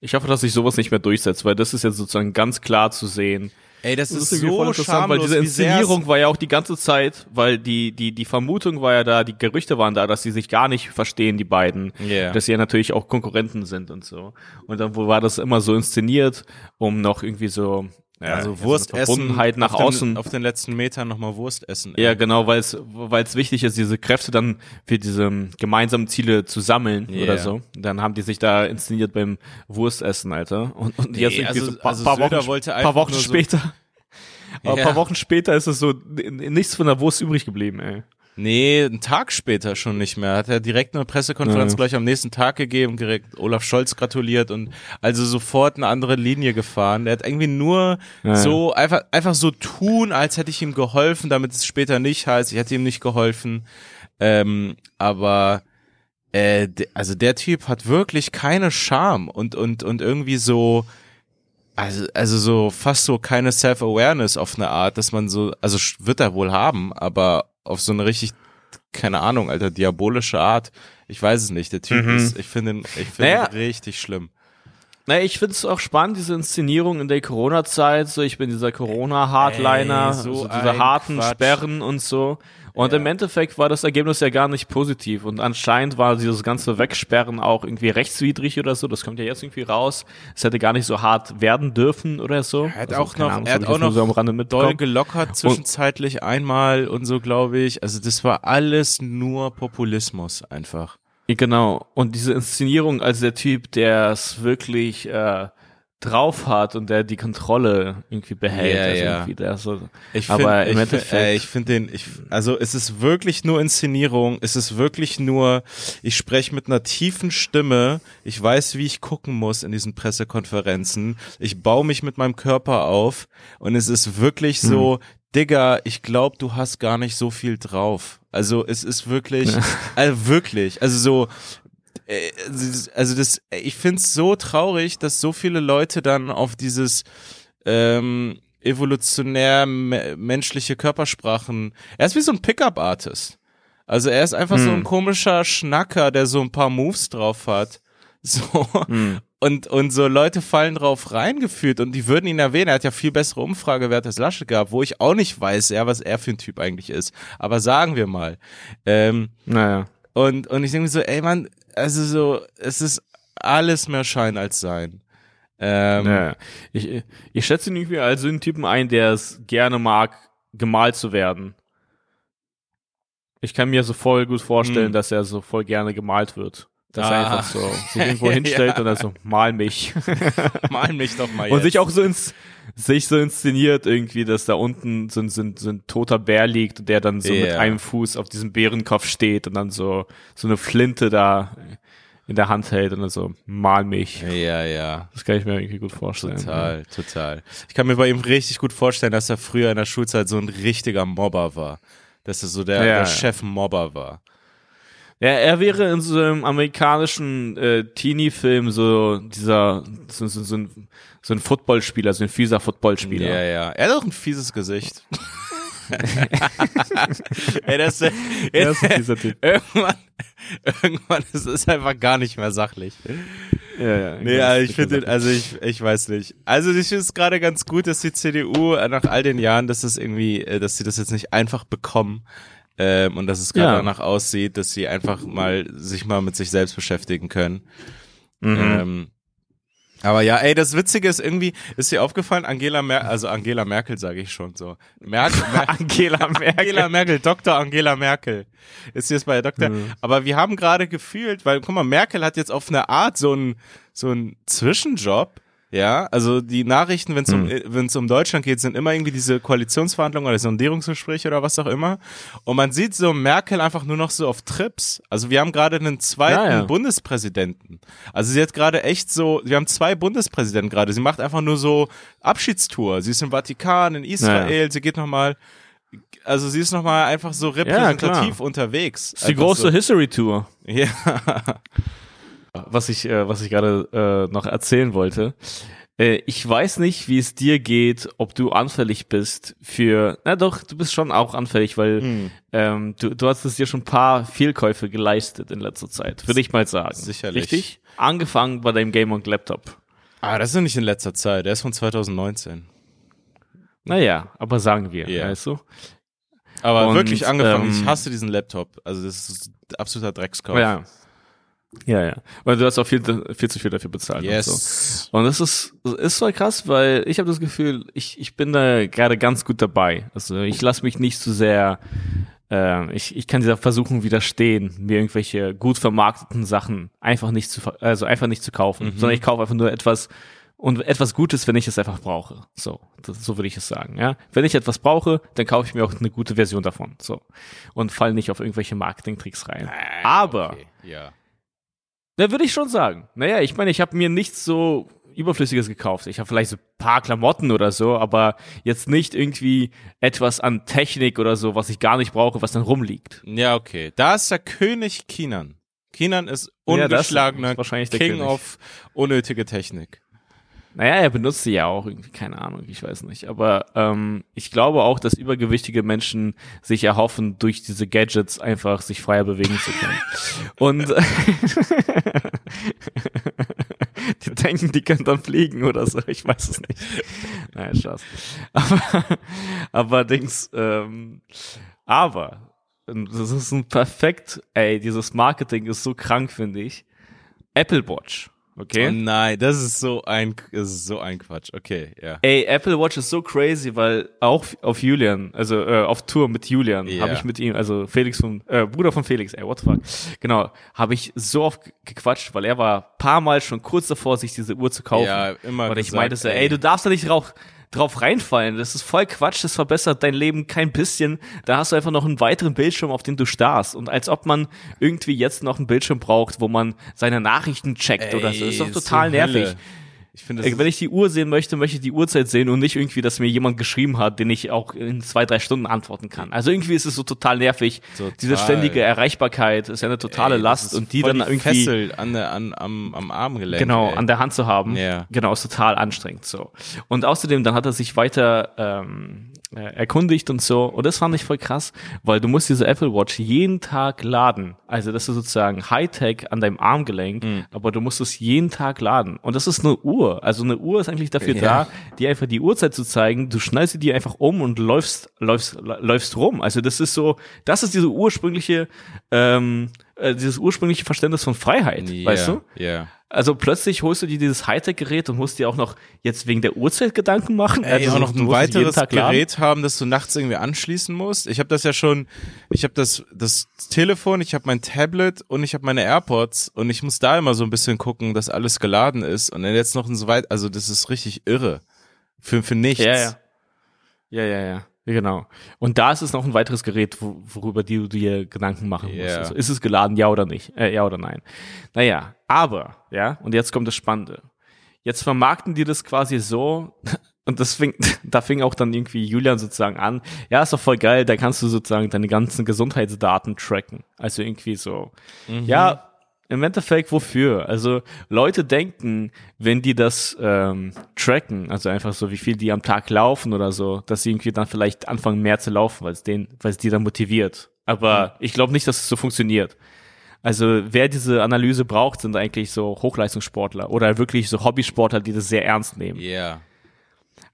Ich hoffe, dass sich sowas nicht mehr durchsetzt, weil das ist jetzt sozusagen ganz klar zu sehen. Ey, das, das ist, ist so interessant, weil diese Inszenierung war ja auch die ganze Zeit, weil die die die Vermutung war ja da, die Gerüchte waren da, dass sie sich gar nicht verstehen, die beiden, yeah. dass sie ja natürlich auch Konkurrenten sind und so. Und dann war das immer so inszeniert, um noch irgendwie so ja, also Wurst ja, so Verbundenheit nach auf außen. Den, auf den letzten Metern nochmal Wurst essen. Ja, genau, weil es weil es wichtig ist, diese Kräfte dann für diese gemeinsamen Ziele zu sammeln yeah. oder so. Dann haben die sich da inszeniert beim Wurstessen, Alter. Und, und nee, jetzt irgendwie also, so paar, also paar Wochen, wollte paar Wochen später. So aber ja. paar Wochen später ist es so nichts von der Wurst übrig geblieben, ey. Nee, einen Tag später schon nicht mehr. Hat er direkt eine Pressekonferenz ja. gleich am nächsten Tag gegeben, direkt Olaf Scholz gratuliert und also sofort eine andere Linie gefahren. Der hat irgendwie nur ja, so einfach einfach so tun, als hätte ich ihm geholfen, damit es später nicht heißt, ich hätte ihm nicht geholfen. Ähm, aber äh, also der Typ hat wirklich keine Charme und und und irgendwie so also, also so fast so keine Self-Awareness auf eine Art, dass man so, also wird er wohl haben, aber auf so eine richtig, keine Ahnung, alter, diabolische Art. Ich weiß es nicht. Der Typ mhm. ist, ich finde ihn, ich finde naja. ihn richtig schlimm. Naja, ich finde es auch spannend, diese Inszenierung in der Corona-Zeit. So, ich bin dieser Corona-Hardliner, so also diese harten Quatsch. Sperren und so. Und ja. im Endeffekt war das Ergebnis ja gar nicht positiv. Und anscheinend war dieses ganze Wegsperren auch irgendwie rechtswidrig oder so. Das kommt ja jetzt irgendwie raus. Es hätte gar nicht so hart werden dürfen oder so. Er hat also, auch noch, Ahnung, er hat auch noch so am Rande doll gelockert zwischenzeitlich und, einmal und so, glaube ich. Also das war alles nur Populismus einfach. Genau. Und diese Inszenierung als der Typ, der es wirklich äh, drauf hat und der die Kontrolle irgendwie behält. Ja, also ja. Irgendwie so, ich aber find, im ich Endeffekt. Äh, ich finde den, ich, also es ist wirklich nur Inszenierung, es ist wirklich nur, ich spreche mit einer tiefen Stimme, ich weiß, wie ich gucken muss in diesen Pressekonferenzen, ich baue mich mit meinem Körper auf und es ist wirklich so, hm. Digga, ich glaube, du hast gar nicht so viel drauf. Also es ist wirklich, also wirklich, also so, also das, ich find's so traurig, dass so viele Leute dann auf dieses ähm, evolutionär menschliche Körpersprachen. Er ist wie so ein Pickup-Artist. Also er ist einfach hm. so ein hm. komischer Schnacker, der so ein paar Moves drauf hat. So. Hm. Und, und so Leute fallen drauf reingeführt und die würden ihn erwähnen. Er hat ja viel bessere Umfragewerte als Lasche gehabt, wo ich auch nicht weiß, ja, was er für ein Typ eigentlich ist. Aber sagen wir mal. Ähm, naja. Und, und ich denke mir so, ey Mann, also so, es ist alles mehr Schein als Sein. Ähm, ja, ich, ich schätze ihn irgendwie als so einen Typen ein, der es gerne mag, gemalt zu werden. Ich kann mir so voll gut vorstellen, hm. dass er so voll gerne gemalt wird. Dass ah. er einfach so sich irgendwo hinstellt ja. und dann so, mal mich. mal mich doch mal jetzt. Und sich auch so ins, sich so inszeniert irgendwie, dass da unten so ein, so ein, so ein toter Bär liegt und der dann so yeah. mit einem Fuß auf diesem Bärenkopf steht und dann so, so eine Flinte da in der Hand hält und dann so, mal mich. Ja, ja. Das kann ich mir irgendwie gut vorstellen. Total, ja. total. Ich kann mir bei ihm richtig gut vorstellen, dass er früher in der Schulzeit so ein richtiger Mobber war. Dass er so der, ja, der Chef-Mobber war. Ja, er wäre in so einem amerikanischen äh, Teenie-Film so dieser so, so, so, ein, so ein Footballspieler, so ein fieser Footballspieler. Ja, ja. Er hat auch ein fieses Gesicht. Ey, das, das ist ein fieser Typ. Irgendwann, irgendwann ist es einfach gar nicht mehr sachlich. Ja, ja. Nee, also ich finde, also ich, ich weiß nicht. Also ich finde es gerade ganz gut, dass die CDU nach all den Jahren, dass das irgendwie, äh, dass sie das jetzt nicht einfach bekommen, ähm, und dass es gerade ja. danach aussieht, dass sie einfach mal sich mal mit sich selbst beschäftigen können. Mhm. Ähm, aber ja, ey, das Witzige ist irgendwie, ist dir aufgefallen, Angela Merkel, also Angela Merkel sage ich schon so. Merkel, Mer Angela Merkel. Angela Merkel, Dr. Angela Merkel. Ist jetzt bei der Doktor. Mhm. Aber wir haben gerade gefühlt, weil, guck mal, Merkel hat jetzt auf eine Art so einen, so einen Zwischenjob, ja, also die Nachrichten, wenn es um, hm. wenn es um Deutschland geht, sind immer irgendwie diese Koalitionsverhandlungen oder Sondierungsgespräche oder was auch immer. Und man sieht so Merkel einfach nur noch so auf Trips. Also wir haben gerade einen zweiten ja, ja. Bundespräsidenten. Also sie hat gerade echt so, wir haben zwei Bundespräsidenten gerade. Sie macht einfach nur so Abschiedstour. Sie ist im Vatikan, in Israel, ja, sie geht nochmal also sie ist nochmal einfach so repräsentativ unterwegs. Das ist die große so. History Tour. Ja was ich, äh, was ich gerade äh, noch erzählen wollte. Äh, ich weiß nicht, wie es dir geht, ob du anfällig bist für, na doch, du bist schon auch anfällig, weil mm. ähm, du, du hast es dir schon ein paar Fehlkäufe geleistet in letzter Zeit, würde ich mal sagen. Sicherlich. Richtig? Angefangen bei deinem Game und Laptop. Ah, das ist ja nicht in letzter Zeit, der ist von 2019. Naja, aber sagen wir, yeah. weißt du? Aber und, wirklich angefangen, ähm, ich hasse diesen Laptop. Also das ist absoluter Dreckskauf. Ja. Ja, ja. Weil du hast auch viel, viel zu viel dafür bezahlt. Yes. Und, so. und das ist, ist zwar krass, weil ich habe das Gefühl, ich, ich bin da gerade ganz gut dabei. Also ich lasse mich nicht zu so sehr, äh, ich, ich kann dieser Versuchung widerstehen, mir irgendwelche gut vermarkteten Sachen einfach nicht zu, also einfach nicht zu kaufen, mhm. sondern ich kaufe einfach nur etwas, und etwas Gutes, wenn ich es einfach brauche. So, das, so würde ich es sagen. Ja, wenn ich etwas brauche, dann kaufe ich mir auch eine gute Version davon. So und fall nicht auf irgendwelche Marketing-Tricks rein. Äh, Aber okay, ja. Da würde ich schon sagen. Naja, ich meine, ich habe mir nichts so Überflüssiges gekauft. Ich habe vielleicht so ein paar Klamotten oder so, aber jetzt nicht irgendwie etwas an Technik oder so, was ich gar nicht brauche, was dann rumliegt. Ja, okay. Da ist der König Kinan. Kinan ist Ja, ungeschlagener ist wahrscheinlich der King König. of unnötige Technik. Naja, er benutzt sie ja auch irgendwie, keine Ahnung, ich weiß nicht. Aber ähm, ich glaube auch, dass übergewichtige Menschen sich erhoffen, durch diese Gadgets einfach sich freier bewegen zu können. Und die denken, die können dann fliegen oder so, ich weiß es nicht. Naja, Spaß. Aber, aber Dings, ähm, aber, das ist ein perfekt, ey, dieses Marketing ist so krank, finde ich. Apple Watch. Okay. Oh nein, das ist so ein, das ist so ein Quatsch. Okay, ja. Ey, Apple Watch ist so crazy, weil auch auf Julian, also äh, auf Tour mit Julian, Ja. habe ich mit ihm, also Felix von, äh, Bruder von Felix, ey, what the fuck. Genau, habe ich so oft ge- gequatscht, weil er war paar Mal schon kurz davor, sich diese Uhr zu kaufen. Ja, immer Und ich gesagt, meinte so, ey. ey, du darfst da nicht drauf, drauf reinfallen. Das ist voll Quatsch, das verbessert dein Leben kein bisschen. Da hast du einfach noch einen weiteren Bildschirm, auf den du starrst. Und als ob man irgendwie jetzt noch einen Bildschirm braucht, wo man seine Nachrichten checkt oder so. Ist doch Ey, total nervig. Hölle. Ich finde, Wenn ich die Uhr sehen möchte, möchte ich die Uhrzeit sehen und nicht irgendwie, dass mir jemand geschrieben hat, den ich auch in zwei, drei Stunden antworten kann. Also irgendwie ist es so total nervig. Total. Diese ständige Erreichbarkeit ist ja eine totale Ey, Last und die dann irgendwie Fessel an der, an, am, am Armgelenk. genau ey. an der Hand zu haben. Ja. Genau, ist total anstrengend so. Und außerdem dann hat er sich weiter ähm, äh, erkundigt und so. Und das fand ich voll krass, weil du musst diese Apple Watch jeden Tag laden. Also das ist sozusagen Hightech an deinem Armgelenk, Mhm. aber du musst es jeden Tag laden. Und das ist eine Uhr. Also eine Uhr ist eigentlich dafür Ja. da, dir einfach die Uhrzeit zu zeigen. Du schnallst sie dir einfach um und läufst, läufst, läufst rum. Also das ist so, das ist diese ursprüngliche, ähm, äh, dieses ursprüngliche Verständnis von Freiheit, Ja, weißt du? Ja. Also plötzlich holst du dir dieses Hightech-Gerät und musst dir auch noch jetzt wegen der Uhrzeit Gedanken machen. Ey, also auch noch ein weiteres. Gerät haben, das du nachts irgendwie anschließen musst. Ich habe das ja schon, ich habe das das Telefon, ich habe mein Tablet und ich habe meine AirPods und ich muss da immer so ein bisschen gucken, dass alles geladen ist und dann jetzt noch ein so weit, also das ist richtig irre. Für für nichts. Ja, ja. Ja, ja, ja. Genau. Und da ist es noch ein weiteres Gerät, wo, worüber du dir Gedanken machen musst. Ja. Also, ist es geladen, ja oder nicht? Äh, ja oder nein? Naja, aber, ja, und jetzt kommt das Spannende. Jetzt vermarkten die das quasi so, und das fing, da fing auch dann irgendwie Julian sozusagen an, ja, ist doch voll geil, da kannst du sozusagen deine ganzen Gesundheitsdaten tracken. Also irgendwie so, ja, im Endeffekt wofür? Also Leute denken, wenn die das ähm, tracken, also einfach so, wie viel die am Tag laufen oder so, dass sie irgendwie dann vielleicht anfangen mehr zu laufen, weil es den, weil es die dann motiviert. Aber ich glaube nicht, dass es so funktioniert. Also wer diese Analyse braucht, sind eigentlich so Hochleistungssportler oder wirklich so Hobbysportler, die das sehr ernst nehmen. Ja.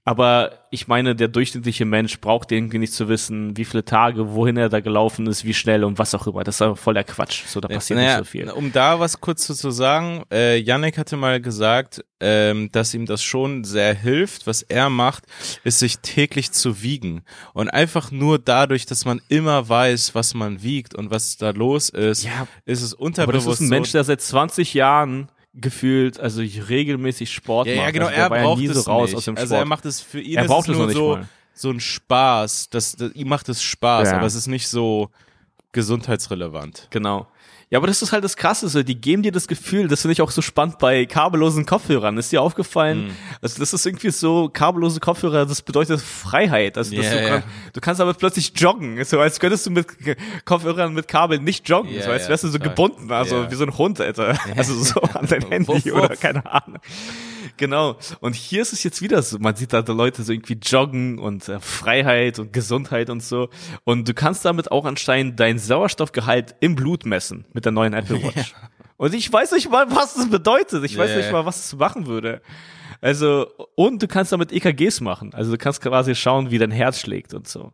Aber ich meine, der durchschnittliche Mensch braucht irgendwie nicht zu wissen, wie viele Tage, wohin er da gelaufen ist, wie schnell und was auch immer. Das ist aber voll der Quatsch. So, da passiert Naja, nicht so viel. Um da was kurz zu, sagen, äh, Yannick hatte mal gesagt, ähm, dass ihm das schon sehr hilft. Was er macht, ist sich täglich zu wiegen. Und einfach nur dadurch, dass man immer weiß, was man wiegt und was da los ist, Ja, ist es Aber unterbewusst das ist ein Mensch, der seit 20 Jahren gefühlt, also regelmäßig Sport ja, macht. ja, genau, also er war ja braucht nie so es raus nicht. aus dem also Sport. er macht es für ihn Er ist braucht es nur so mal. so ein Spaß, das, das ihm macht es Spaß, Ja. aber es ist nicht so gesundheitsrelevant. Genau. Ja, aber das ist halt das Krasse, so, die geben dir das Gefühl, das finde ich auch so spannend bei kabellosen Kopfhörern. Ist dir aufgefallen? Mhm. Also das ist irgendwie so, kabellose Kopfhörer, das bedeutet Freiheit. Also Ja, du, ja. kann, du kannst aber plötzlich joggen, so als könntest du mit Kopfhörern mit Kabel nicht joggen, Ja, so als wärst du so gebunden, also wie so ein Hund, Alter. Also so an dein Handy Wuff, oder wuff. keine Ahnung. Genau. Und hier ist es jetzt wieder so. Man sieht da die Leute so irgendwie joggen und äh, Freiheit und Gesundheit und so. Und du kannst damit auch anscheinend deinen Sauerstoffgehalt im Blut messen mit der neuen Apple Watch. Und ich weiß nicht mal, was das bedeutet. Ich weiß Nee. nicht mal, was es machen würde. Also, und du kannst damit EKGs machen. Also du kannst quasi schauen, wie dein Herz schlägt und so.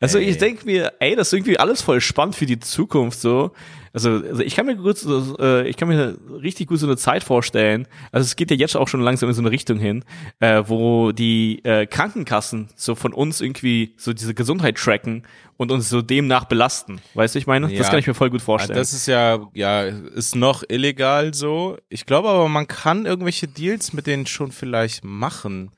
Also ey. ich denke mir, ey, das ist irgendwie alles voll spannend für die Zukunft so. Also, also ich kann mir gut, äh, ich kann mir richtig gut so eine Zeit vorstellen. Also es geht ja jetzt auch schon langsam in so eine Richtung hin, äh, wo die äh, Krankenkassen so von uns irgendwie so diese Gesundheit tracken und uns so demnach belasten. Weißt du, ich meine? Ja, das kann ich mir voll gut vorstellen. Das ist ja, ja, ist noch illegal so. Ich glaube aber, man kann irgendwelche Deals mit denen schon vielleicht machen.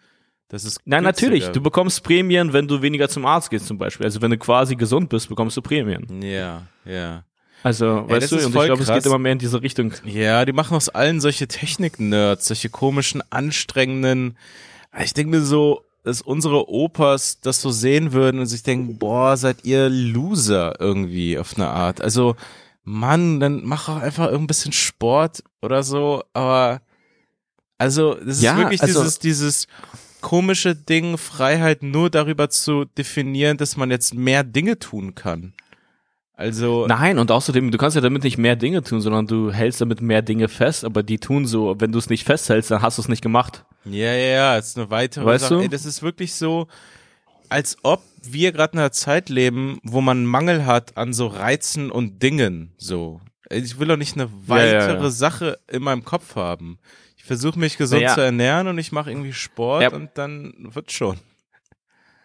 Das ist Nein, natürlich. Du bekommst Prämien, wenn du weniger zum Arzt gehst zum Beispiel. Also wenn du quasi gesund bist, bekommst du Prämien. Ja, ja. Also, Ey, weißt du, und ich glaube, es geht immer mehr in diese Richtung. Ja, die machen aus allen solche Technik-Nerds, solche komischen, anstrengenden. Ich denke mir so, dass unsere Opas das so sehen würden und sich denken, boah, seid ihr Loser irgendwie auf eine Art. Also, Mann, dann mach auch einfach ein bisschen Sport oder so, aber also, das ist ja, wirklich also, dieses, dieses komische Ding, Freiheit nur darüber zu definieren, dass man jetzt mehr Dinge tun kann. Also. Nein, und außerdem, du kannst ja damit nicht mehr Dinge tun, sondern du hältst damit mehr Dinge fest, aber die tun so, wenn du es nicht festhältst, dann hast du es nicht gemacht. Ja, ja, ja, ist eine weitere weißt Sache. Du? Ey, das ist wirklich so, als ob wir gerade in einer Zeit leben, wo man Mangel hat an so Reizen und Dingen, so. Ich will doch nicht eine weitere ja, ja, ja. Sache in meinem Kopf haben. Ich versuche mich gesund zu ernähren und ich mache irgendwie Sport und dann wird schon.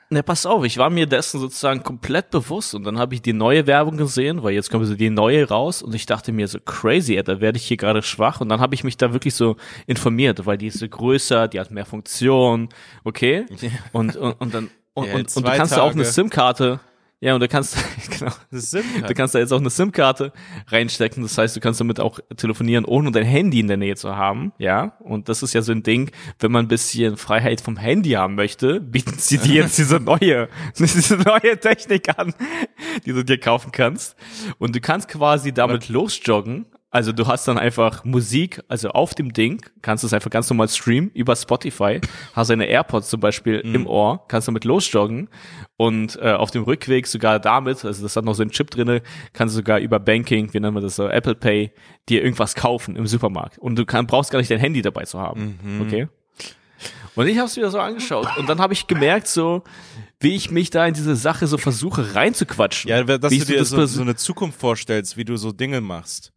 Ne, pass auf, ich war mir dessen sozusagen komplett bewusst und dann habe ich die neue Werbung gesehen, weil jetzt kommt so die neue raus und ich dachte mir so crazy, da werde ich hier gerade schwach? Und dann habe ich mich da wirklich so informiert, weil die ist so größer, die hat mehr Funktion, okay? Und und, und dann und, ja, und, und du kannst ja auch eine SIM-Karte ja, und du kannst, genau, du kannst da jetzt auch eine SIM-Karte reinstecken. Das heißt, du kannst damit auch telefonieren, ohne dein Handy in der Nähe zu haben. Ja, und das ist ja so ein Ding, wenn man ein bisschen Freiheit vom Handy haben möchte, bieten sie dir jetzt diese neue, diese neue Technik an, die du dir kaufen kannst. Und du kannst quasi damit losjoggen, also du hast dann einfach Musik, also auf dem Ding, kannst du es einfach ganz normal streamen über Spotify, hast deine AirPods zum Beispiel mhm. im Ohr, kannst damit losjoggen und äh, auf dem Rückweg sogar damit, also das hat noch so einen Chip drinne, kannst du sogar über Banking, wie nennen wir das so, Apple Pay, dir irgendwas kaufen im Supermarkt und du kann, brauchst gar nicht dein Handy dabei zu haben, mhm. okay? Und ich habe es wieder so angeschaut und dann habe ich gemerkt so, wie ich mich da in diese Sache so versuche reinzuquatschen. Ja, dass du dir so, so eine Zukunft vorstellst, wie du so Dinge machst.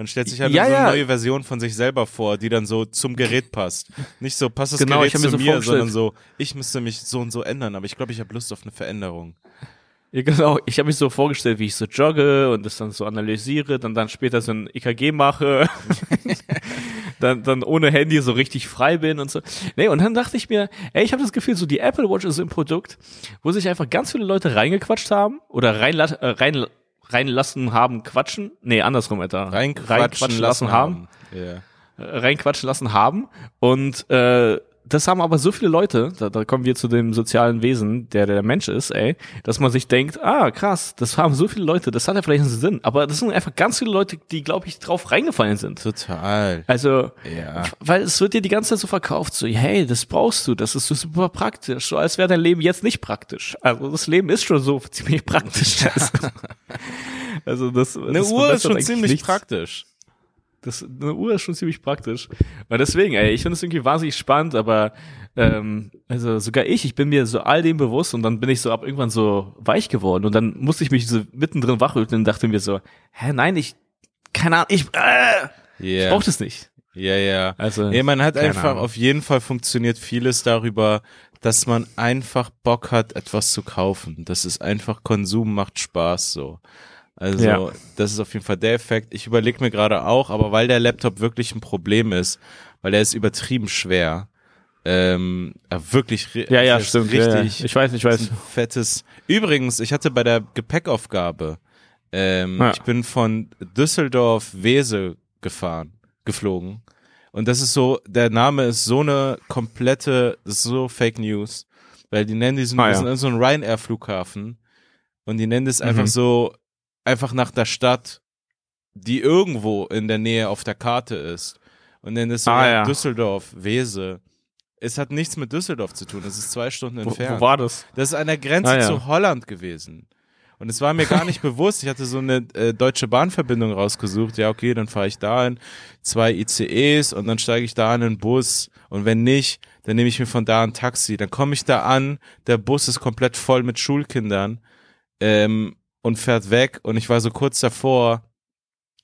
Man stellt sich halt ja, so eine ja. neue Version von sich selber vor, die dann so zum Gerät passt. Nicht so, passt das genau, Gerät zu mir, so mir sondern so, ich müsste mich so und so ändern, aber ich glaube, ich habe Lust auf eine Veränderung. Ja, genau. Ich habe mich so vorgestellt, wie ich so jogge und das dann so analysiere, dann dann später so ein EKG mache, dann dann ohne Handy so richtig frei bin und so. Nee, und dann dachte ich mir, ey, ich habe das Gefühl, so die Apple Watch ist ein Produkt, wo sich einfach ganz viele Leute reingequatscht haben oder rein, äh, rein reinlassen haben, quatschen. Nee, andersrum etwa. Reinquatschen, reinquatschen lassen, lassen haben. haben. Yeah. Reinquatschen lassen haben. Und äh, das haben aber so viele Leute, da, da kommen wir zu dem sozialen Wesen, der der Mensch ist, ey, dass man sich denkt, ah, krass, das haben so viele Leute, das hat ja vielleicht einen Sinn. Aber das sind einfach ganz viele Leute, die, glaube ich, drauf reingefallen sind. Total. Also, ja. weil es wird dir die ganze Zeit so verkauft, so, hey, das brauchst du, das ist so super praktisch, so als wäre dein Leben jetzt nicht praktisch. Also das Leben ist schon so ziemlich praktisch. also das, Eine das Uhr ist schon ziemlich nichts. praktisch. Das, eine Uhr ist schon ziemlich praktisch. Weil deswegen, ey, ich finde es irgendwie wahnsinnig spannend, aber ähm, also sogar ich, ich bin mir so all dem bewusst und dann bin ich so ab irgendwann so weich geworden und dann musste ich mich so mittendrin wachrütteln und dachte mir so, hä, nein, ich, keine Ahnung, ich, äh, yeah. ich brauch das nicht. Ja, ja. Also, nee, man hat einfach, Ahnung. auf jeden Fall funktioniert vieles darüber, dass man einfach Bock hat, etwas zu kaufen. Das ist einfach Konsum macht Spaß so. Also ja. das ist auf jeden Fall der Effekt. Ich überlege mir gerade auch, aber weil der Laptop wirklich ein Problem ist, weil er ist übertrieben schwer, ähm, wirklich ja ja stimmt richtig. Ja. Ich weiß, ich weiß. Fettes. Übrigens, ich hatte bei der Gepäckaufgabe, ähm, ja. ich bin von Düsseldorf Wese gefahren, geflogen. Und das ist so, der Name ist so eine komplette, so Fake News, weil die nennen diesen, ah, ja. so ein Ryanair Flughafen und die nennen das mhm. einfach so einfach nach der Stadt, die irgendwo in der Nähe auf der Karte ist. Und dann ist ah, ja. Düsseldorf, Wese. Es hat nichts mit Düsseldorf zu tun. Es ist zwei Stunden entfernt. Wo, war das? Das ist an der Grenze ah, ja. zu Holland gewesen. Und es war mir gar nicht bewusst. Ich hatte so eine äh, deutsche Bahnverbindung rausgesucht. Ja, okay, dann fahre ich da in zwei ICEs und dann steige ich da in einen Bus. Und wenn nicht, dann nehme ich mir von da ein Taxi. Dann komme ich da an, der Bus ist komplett voll mit Schulkindern ähm, und fährt weg und ich war so kurz davor,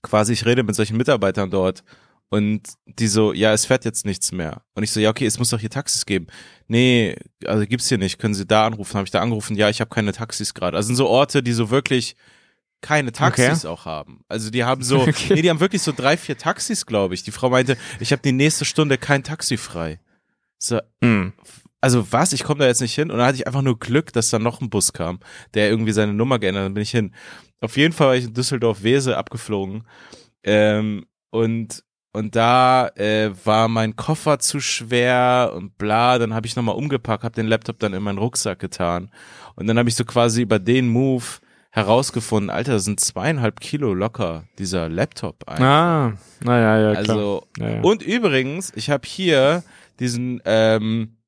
quasi ich rede mit solchen Mitarbeitern dort und die so, ja, es fährt jetzt nichts mehr. Und ich so, ja, okay, es muss doch hier Taxis geben. Nee, also gibt's hier nicht. Können Sie da anrufen? Habe ich da angerufen? Ja, ich habe keine Taxis gerade. Also sind so Orte, die so wirklich keine Taxis okay. auch haben. Also die haben so, okay. nee, die haben wirklich so drei, vier Taxis, glaube ich. Die Frau meinte, ich habe die nächste Stunde kein Taxi frei. So, mm. Also was? Ich komme da jetzt nicht hin. Und dann hatte ich einfach nur Glück, dass da noch ein Bus kam, der irgendwie seine Nummer geändert hat. Dann bin ich hin. Auf jeden Fall war ich in Düsseldorf-Wese abgeflogen. Ähm, und und da äh, war mein Koffer zu schwer und bla. Dann habe ich nochmal umgepackt, habe den Laptop dann in meinen Rucksack getan. Und dann habe ich so quasi über den Move herausgefunden, Alter, das sind zweieinhalb Kilo locker, dieser Laptop einfach. Ah, naja, ja, klar. Also, ja, ja. und übrigens, ich habe hier diesen ähm,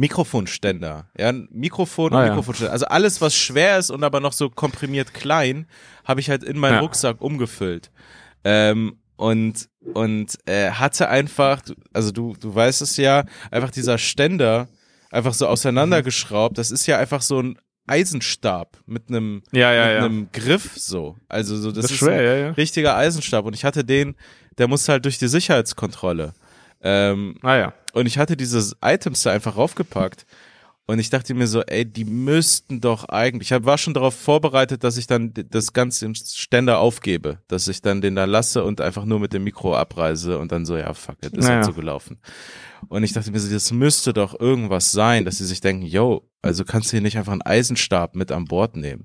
Mikrofonständer, ja, Mikrofon ah, und Mikrofonständer. Also alles, was schwer ist und aber noch so komprimiert klein, habe ich halt in meinen ja. Rucksack umgefüllt. Ähm, und und äh, hatte einfach, also du du weißt es ja, einfach dieser Ständer einfach so auseinandergeschraubt. Das ist ja einfach so ein Eisenstab mit einem ja, ja, mit ja. einem Griff so. Also so das, das ist schwer, ein ja, ja. richtiger Eisenstab und ich hatte den, der musste halt durch die Sicherheitskontrolle. Ähm, ah ja. Und ich hatte diese Items da einfach raufgepackt und ich dachte mir so, ey, die müssten doch eigentlich. Ich war schon darauf vorbereitet, dass ich dann das Ganze im Ständer aufgebe, dass ich dann den da lasse und einfach nur mit dem Mikro abreise und dann so, ja, fuck it, ist naja. halt so gelaufen. Und ich dachte mir so, das müsste doch irgendwas sein, dass sie sich denken, yo, also kannst du hier nicht einfach einen Eisenstab mit an Bord nehmen.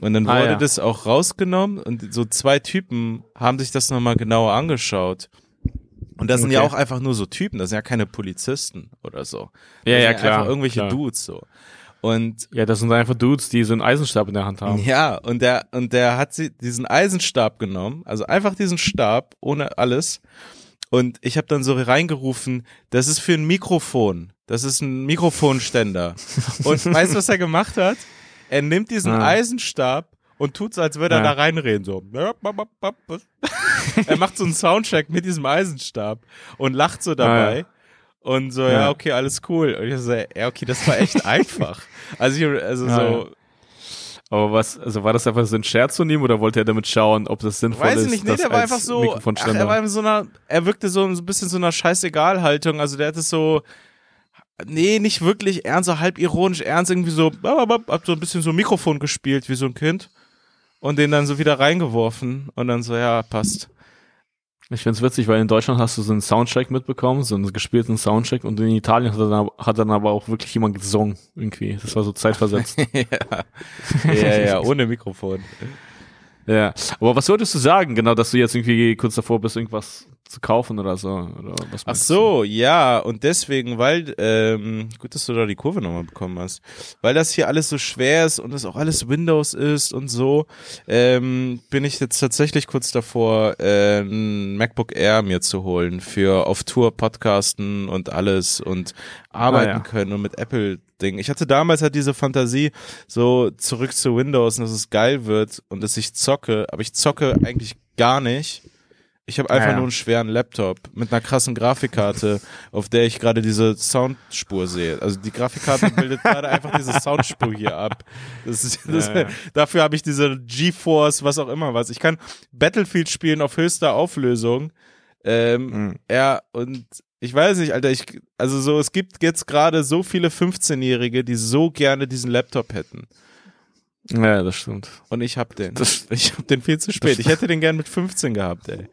Und dann ah, wurde ja. das auch rausgenommen und so zwei Typen haben sich das nochmal genauer angeschaut und das okay. sind ja auch einfach nur so Typen, das sind ja keine Polizisten oder so. Das ja, ja, klar. Einfach irgendwelche klar. Dudes so. Und ja, das sind einfach Dudes, die so einen Eisenstab in der Hand haben. Ja, und der und der hat sie diesen Eisenstab genommen, also einfach diesen Stab ohne alles. Und ich habe dann so reingerufen, das ist für ein Mikrofon. Das ist ein Mikrofonständer. und weißt du, was er gemacht hat? Er nimmt diesen ah. Eisenstab und tut so, als würde er da reinreden. So. er macht so einen Soundcheck mit diesem Eisenstab und lacht so dabei. Und so, ja. okay, alles cool. Und ich so, ja, okay, das war echt einfach. Also, ich, also so. Aber was, also war das einfach so ein Scherz von ihm oder wollte er damit schauen, ob das sinnvoll Weiß ist? Weiß ich nicht, nee, der war einfach so, ach, er war in so einer, er wirkte so ein bisschen so einer Scheißegal-Haltung. Also der hatte so, nee, nicht wirklich ernst, so halb ironisch ernst, irgendwie so, hat so ein bisschen so Mikrofon gespielt, wie so ein Kind und den dann so wieder reingeworfen und dann so, ja, passt. Ich find's witzig, weil in Deutschland hast du so einen Soundcheck mitbekommen, so einen gespielten Soundcheck und in Italien hat dann, hat dann aber auch wirklich jemand gesungen irgendwie. Das war so zeitversetzt. ja. ja, ja, ohne Mikrofon. Ja, aber was wolltest du sagen, genau, dass du jetzt irgendwie kurz davor bist, irgendwas zu kaufen oder so? Oder was Ach so, du? ja, und deswegen, weil, ähm, gut, dass du da die Kurve nochmal bekommen hast, weil das hier alles so schwer ist und es auch alles Windows ist und so, ähm, bin ich jetzt tatsächlich kurz davor, äh, ein MacBook Air mir zu holen für auf Tour Podcasten und alles und arbeiten ah, ja. können und mit Apple Ding. Ich hatte damals halt diese Fantasie, so zurück zu Windows und dass es geil wird und dass ich zocke, aber ich zocke eigentlich gar nicht. Ich habe einfach ja, ja. nur einen schweren Laptop mit einer krassen Grafikkarte, auf der ich gerade diese Soundspur sehe. Also die Grafikkarte bildet gerade einfach diese Soundspur hier ab. Das ist, das, ja, dafür habe ich diese GeForce, was auch immer was. Ich kann Battlefield spielen auf höchster Auflösung. Ähm, mhm. Ja, und ich weiß nicht, Alter, ich, also so, es gibt jetzt gerade so viele 15-Jährige, die so gerne diesen Laptop hätten. Ja, das stimmt. Und ich hab den. Das, ich hab den viel zu spät. Ich hätte den gern mit 15 gehabt, ey.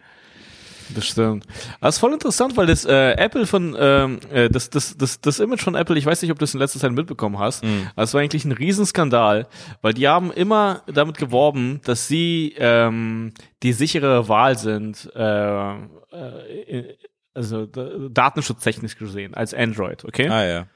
Das stimmt. Das ist voll interessant, weil das äh, Apple von ähm, äh, das, das, das, das Image von Apple, ich weiß nicht, ob du es in letzter Zeit mitbekommen hast, mhm. aber es war eigentlich ein Riesenskandal, weil die haben immer damit geworben, dass sie ähm, die sichere Wahl sind, äh, äh, also datenschutztechnisch gesehen, als Android, okay? Ah ja.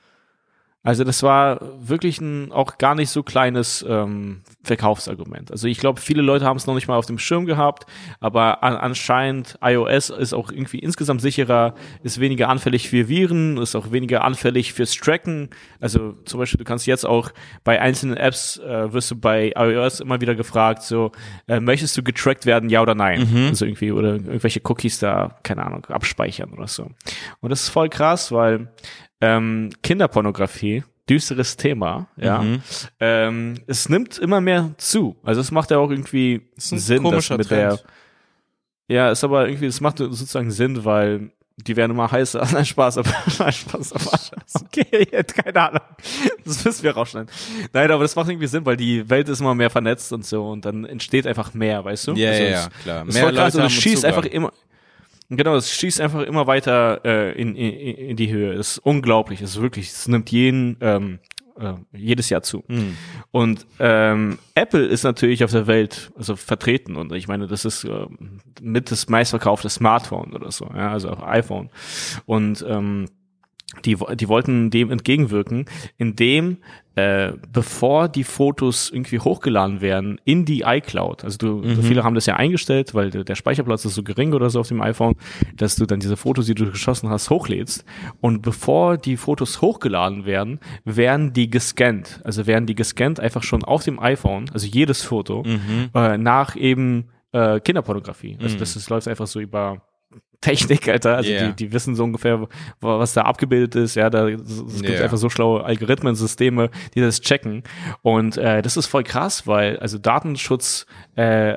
Also das war wirklich ein auch gar nicht so kleines ähm, Verkaufsargument. Also ich glaube, viele Leute haben es noch nicht mal auf dem Schirm gehabt, aber an, anscheinend iOS ist auch irgendwie insgesamt sicherer, ist weniger anfällig für Viren, ist auch weniger anfällig fürs Tracken. Also zum Beispiel, du kannst jetzt auch bei einzelnen Apps, äh, wirst du bei iOS immer wieder gefragt, so, äh, möchtest du getrackt werden, ja oder nein? Mhm. Also irgendwie, oder irgendwelche Cookies da, keine Ahnung, abspeichern oder so. Und das ist voll krass, weil ähm, Kinderpornografie düsteres Thema, ja. Mhm. Ähm, es nimmt immer mehr zu. Also es macht ja auch irgendwie Sinn, dass mit Trend. der ja, ist aber irgendwie, es macht sozusagen Sinn, weil die werden immer heißer. Nein, Spaß, aber nein, Spaß, aber okay, jetzt keine Ahnung. Das müssen wir rausschneiden. Nein, aber das macht irgendwie Sinn, weil die Welt ist immer mehr vernetzt und so und dann entsteht einfach mehr, weißt du? Ja, also ja, ja, klar. Mehr Leute krass, es schießt einfach immer, Genau, es schießt einfach immer weiter äh, in, in, in die Höhe. Es ist unglaublich. Es ist wirklich, es nimmt jeden ähm, äh, jedes Jahr zu. Mhm. Und ähm, Apple ist natürlich auf der Welt also vertreten und ich meine, das ist äh, mit das meistverkaufte Smartphone oder so, ja, also auch iPhone. Und ähm, die, die wollten dem entgegenwirken, indem äh, bevor die Fotos irgendwie hochgeladen werden in die iCloud. Also du, mhm. viele haben das ja eingestellt, weil der Speicherplatz ist so gering oder so auf dem iPhone, dass du dann diese Fotos, die du geschossen hast, hochlädst. Und bevor die Fotos hochgeladen werden, werden die gescannt. Also werden die gescannt einfach schon auf dem iPhone, also jedes Foto, mhm. äh, nach eben äh, Kinderpornografie. Also mhm. das, das läuft einfach so über Technik, Alter. Also yeah. die, die wissen so ungefähr, was da abgebildet ist. Ja, da es gibt yeah. einfach so schlaue Algorithmensysteme, die das checken. Und äh, das ist voll krass, weil also Datenschutz äh,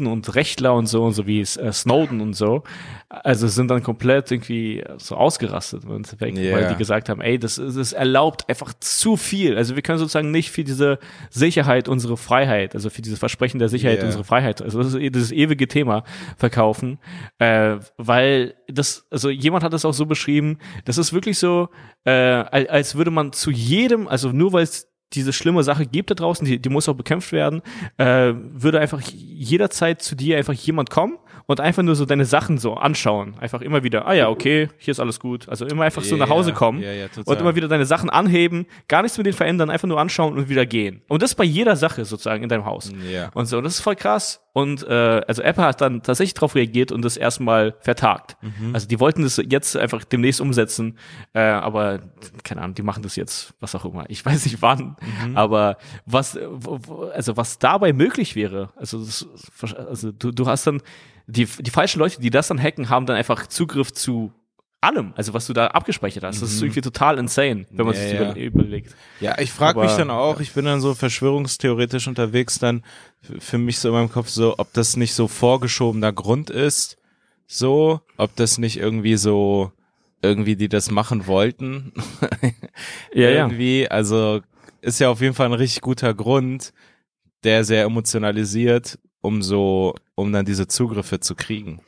und Rechtler und so und so wie äh, Snowden und so, also sind dann komplett irgendwie so ausgerastet yeah. weil die gesagt haben, ey, das, das erlaubt einfach zu viel. Also wir können sozusagen nicht für diese Sicherheit unsere Freiheit, also für diese Versprechen der Sicherheit unsere Freiheit, also das ist eh dieses ewige Thema verkaufen, äh, weil das, also jemand hat das auch so beschrieben, das ist wirklich so, äh, als würde man zu jedem, also nur weil es diese schlimme Sache gibt da draußen, die, die muss auch bekämpft werden, äh, würde einfach jederzeit zu dir einfach jemand kommen und einfach nur so deine Sachen so anschauen. Einfach immer wieder, ah ja, okay, hier ist alles gut. Also immer einfach so nach Hause kommen yeah, yeah, und immer wieder deine Sachen anheben, gar nichts mit denen verändern, einfach nur anschauen und wieder gehen. Und das bei jeder Sache sozusagen in deinem Haus. Yeah. Und so, das ist voll krass. Und äh, also Apple hat dann tatsächlich darauf reagiert und das erstmal vertagt. Mhm. Also die wollten das jetzt einfach demnächst umsetzen, äh, aber keine Ahnung, die machen das jetzt, was auch immer. Ich weiß nicht wann, mhm. aber was, also was dabei möglich wäre, also, das, also du, du hast dann die, die falschen Leute, die das dann hacken, haben dann einfach Zugriff zu allem, also was du da abgespeichert hast. Das ist mhm. irgendwie total insane, wenn man ja, sich ja. überlegt. Ja, ich frage mich dann auch, ich bin dann so verschwörungstheoretisch unterwegs, dann für mich so in meinem Kopf so, ob das nicht so vorgeschobener Grund ist, so, ob das nicht irgendwie so, irgendwie die das machen wollten. ja, irgendwie, ja. also ist ja auf jeden Fall ein richtig guter Grund, der sehr emotionalisiert um so, um dann diese Zugriffe zu kriegen.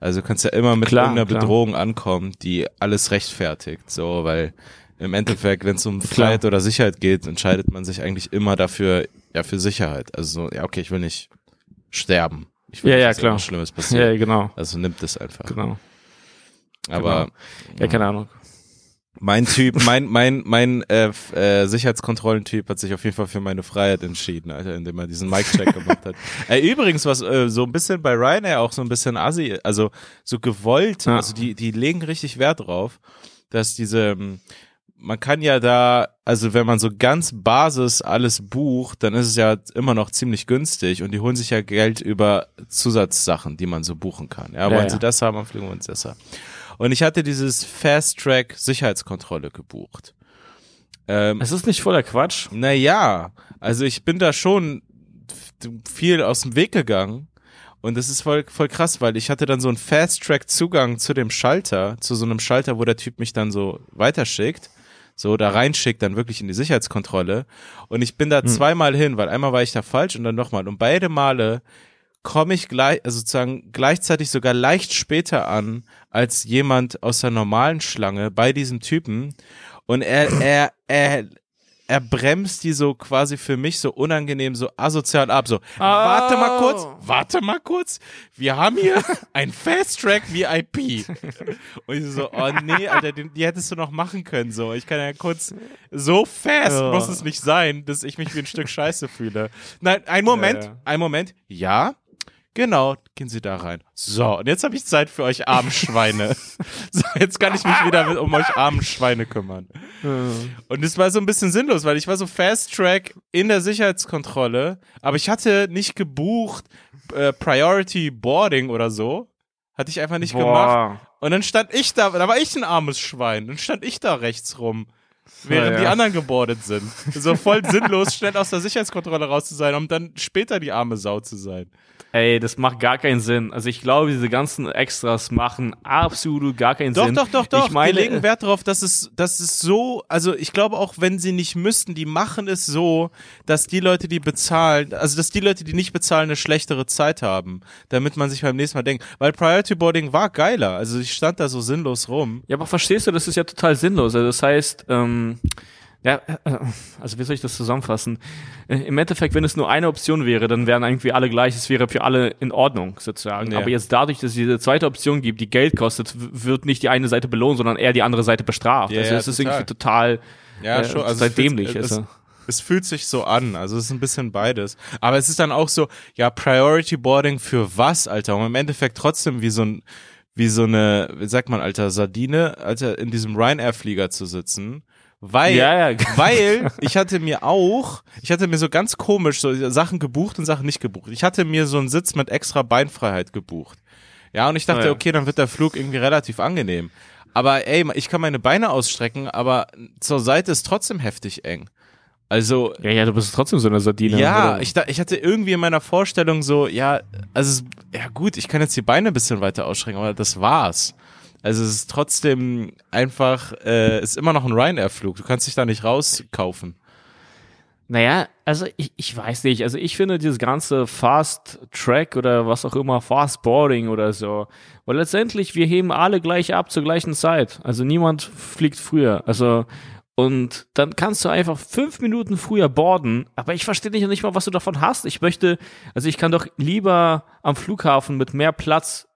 Also du kannst ja immer mit klar, irgendeiner klar. Bedrohung ankommen, die alles rechtfertigt, so, weil im Endeffekt, wenn es um Freiheit oder Sicherheit geht, entscheidet man sich eigentlich immer dafür, ja, für Sicherheit. Also, ja, okay, ich will nicht sterben. Ich will ja, nicht, ja, dass klar. Schlimmes passiert. Ja, genau. Also nimmt es einfach. Genau. Aber. Genau. Ja, keine Ahnung. Mein Typ, mein, mein, mein äh, äh, Sicherheitskontrollentyp hat sich auf jeden Fall für meine Freiheit entschieden, Alter, indem er diesen Mic-Check gemacht hat. Äh, übrigens, was äh, so ein bisschen bei Ryanair auch so ein bisschen assi, also so gewollt, ja. also die, die legen richtig Wert drauf, dass diese, ähm, man kann ja da, also wenn man so ganz Basis alles bucht, dann ist es ja immer noch ziemlich günstig und die holen sich ja Geld über Zusatzsachen, die man so buchen kann. Ja, ja wollen ja. sie das haben, dann fliegen wir uns das haben. Und ich hatte dieses Fast Track Sicherheitskontrolle gebucht. Ähm, es ist nicht voller Quatsch. Naja, also ich bin da schon viel aus dem Weg gegangen. Und das ist voll, voll krass, weil ich hatte dann so einen Fast-Track-Zugang zu dem Schalter, zu so einem Schalter, wo der Typ mich dann so weiterschickt, so da reinschickt, dann wirklich in die Sicherheitskontrolle. Und ich bin da hm. zweimal hin, weil einmal war ich da falsch und dann nochmal. Und beide Male komme ich gleich, also sozusagen gleichzeitig sogar leicht später an als jemand aus der normalen Schlange bei diesem Typen. Und er, er, er, er bremst die so quasi für mich so unangenehm, so asozial ab. So, oh. warte mal kurz, warte mal kurz. Wir haben hier ein Fast Track VIP. Und ich so, oh nee, Alter, die, die hättest du noch machen können. So, ich kann ja kurz, so fast oh. muss es nicht sein, dass ich mich wie ein Stück Scheiße fühle. Nein, ein Moment, ja, ja. ein Moment. Ja, Genau, gehen Sie da rein. So, und jetzt habe ich Zeit für euch armen Schweine. so, jetzt kann ich mich wieder um euch armen Schweine kümmern. Und es war so ein bisschen sinnlos, weil ich war so Fast Track in der Sicherheitskontrolle, aber ich hatte nicht gebucht äh, Priority Boarding oder so. Hatte ich einfach nicht Boah. gemacht. Und dann stand ich da, da war ich ein armes Schwein. Dann stand ich da rechts rum während Ja, die anderen gebordet sind. So voll sinnlos, schnell aus der Sicherheitskontrolle raus zu sein, um dann später die arme Sau zu sein. Ey, das macht gar keinen Sinn. Also ich glaube, diese ganzen Extras machen absolut gar keinen Doch, Sinn. doch, doch, doch. Ich meine, die legen Wert darauf, dass es, dass es so, also ich glaube auch, wenn sie nicht müssten, die machen es so, dass die Leute, die bezahlen, also dass die Leute, die nicht bezahlen, eine schlechtere Zeit haben, damit man sich beim nächsten Mal denkt, weil Priority Boarding war geiler, also ich stand da so sinnlos rum. Ja, aber verstehst du, das ist ja total sinnlos. Also das heißt, ähm, ja, äh, also wie soll ich das zusammenfassen? Äh, Im Endeffekt, wenn es nur eine Option wäre, dann wären irgendwie alle gleich, es wäre für alle in Ordnung sozusagen. Ja. Aber jetzt dadurch, dass es diese zweite Option gibt, die Geld kostet, wird nicht die eine Seite belohnt, sondern eher die andere Seite bestraft. Ja, also ja, es ist total. irgendwie total, Ja, äh, schon, also total es dämlich. es- also. Es fühlt sich so an, also es ist ein bisschen beides. Aber es ist dann auch so, ja, Priority Boarding für was, Alter? Um im Endeffekt trotzdem wie so ein, wie so eine, wie sagt man, Alter, Sardine, Alter, in diesem Ryanair-Flieger zu sitzen. Weil, Ja, ja. weil ich hatte mir auch, ich hatte mir so ganz komisch so Sachen gebucht und Sachen nicht gebucht. Ich hatte mir so einen Sitz mit extra Beinfreiheit gebucht. Ja, und ich dachte, ja. okay, dann wird der Flug irgendwie relativ angenehm. Aber ey, ich kann meine Beine ausstrecken, aber zur Seite ist trotzdem heftig eng. Also, Ja, ja, du bist trotzdem so eine Sardine. ja, oder? ich, ich hatte irgendwie in meiner Vorstellung so, ja, also, ja gut, ich kann jetzt die Beine ein bisschen weiter ausstrecken, aber das war's. Also es ist trotzdem einfach, äh, ist immer noch ein Ryanair-Flug. Du kannst dich da nicht rauskaufen. Naja, also ich, ich weiß nicht. Also ich finde dieses ganze Fast Track oder was auch immer, Fast Boarding oder so, weil letztendlich wir heben alle gleich ab zur gleichen Zeit. Also niemand fliegt früher. Also und dann kannst du einfach fünf Minuten früher boarden, aber ich verstehe nicht, nicht mal, was du davon hast. Ich möchte, also ich kann doch lieber am Flughafen mit mehr Platz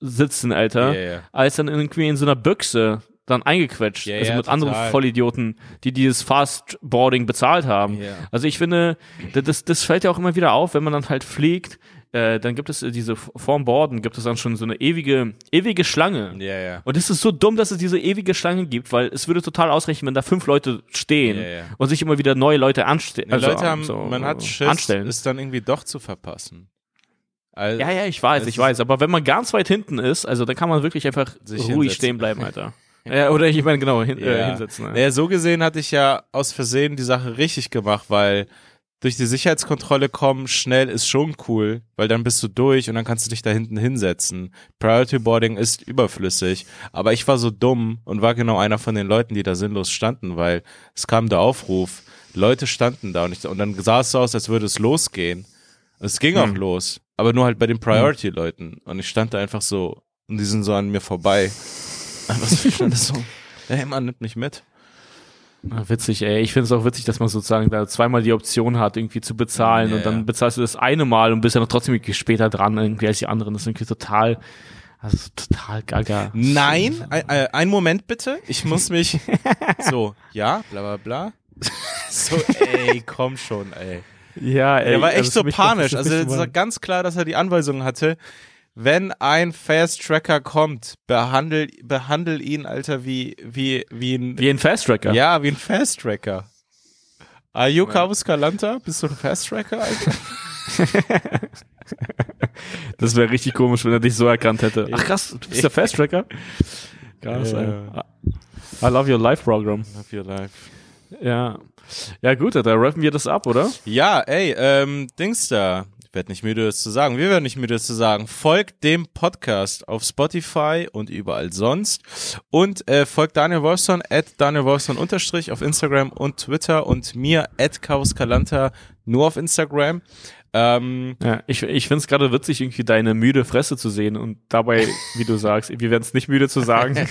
sitzen, Alter, Ja, ja. als dann irgendwie in so einer Büchse dann eingequetscht. Ja, also mit anderen total. Vollidioten, die dieses Fastboarding bezahlt haben. Also ich finde, das- das, fällt ja auch immer wieder auf, wenn man dann halt fliegt, äh, dann gibt es diese, vorm Borden gibt es dann schon so eine ewige, ewige Schlange. Ja, ja. Und es ist so dumm, dass es diese ewige Schlange gibt, weil es würde total ausreichen, wenn da fünf Leute stehen ja. und sich immer wieder neue Leute anstellen. Die Leute haben, so, man hat Schiss, anstellen. es dann irgendwie doch zu verpassen. Also, Ja, ja, ich weiß, ich weiß. Aber wenn man ganz weit hinten ist, also dann kann man wirklich einfach Sich ruhig hinsetzen. stehen bleiben, Alter. ja, oder ich meine, genau, hin, äh, Ja. hinsetzen. Ja. Naja, so gesehen hatte ich ja aus Versehen die Sache richtig gemacht, weil durch die Sicherheitskontrolle kommen schnell ist schon cool, weil dann bist du durch und dann kannst du dich da hinten hinsetzen. Priority Boarding ist überflüssig, aber ich war so dumm und war genau einer von den Leuten, die da sinnlos standen, weil es kam der Aufruf, Leute standen da und, ich, und dann sah es so aus, als würde es losgehen. Es ging auch Hm. los, aber nur halt bei den Priority-Leuten und ich stand da einfach so und die sind so an mir vorbei. Einfach so, ich stand da so, hey Mann, nimmt mich mit. Ah, Witzig, ey. Ich finde es auch witzig, dass man sozusagen da zweimal die Option hat, irgendwie zu bezahlen Ja, und dann bezahlst du das eine Mal und bist ja noch trotzdem irgendwie später dran irgendwie als die anderen. Das ist irgendwie total, also total gaga. Nein, ein, äh, ein Moment bitte. Ich muss mich so, ja, bla bla bla. So, ey, komm schon, ey. Ja, ey. Er war also echt so mich kommt panisch. Also es war ganz klar, dass er die Anweisung hatte. Wenn ein Fast Tracker kommt, behandel, behandel ihn, Alter, wie, wie, wie ein, Wie ein Fast Tracker. ja, wie ein Fast Tracker. Are you Carlos Calanta? Bist du ein Fast Tracker, Alter? Das wäre richtig komisch, wenn er dich so erkannt hätte. Ach krass, du bist der Fast Tracker? Krass, ey. I love your life program. Love your life. Ja. Ja gut, da rappen wir das ab, oder? Ja, ey, ähm, Dings da. Ich werde nicht müde, das zu sagen. Wir werden nicht müde, das zu sagen. Folgt dem Podcast auf Spotify und überall sonst. Und äh, folgt Daniel Wolfson, at Daniel Wolfson unterstrich auf Instagram und Twitter und mir, at Chaos Kalanta, nur auf Instagram. Ähm, Ja, ich, ich finde es gerade witzig, irgendwie deine müde Fresse zu sehen und dabei, wie du sagst, wir werden es nicht müde zu sagen.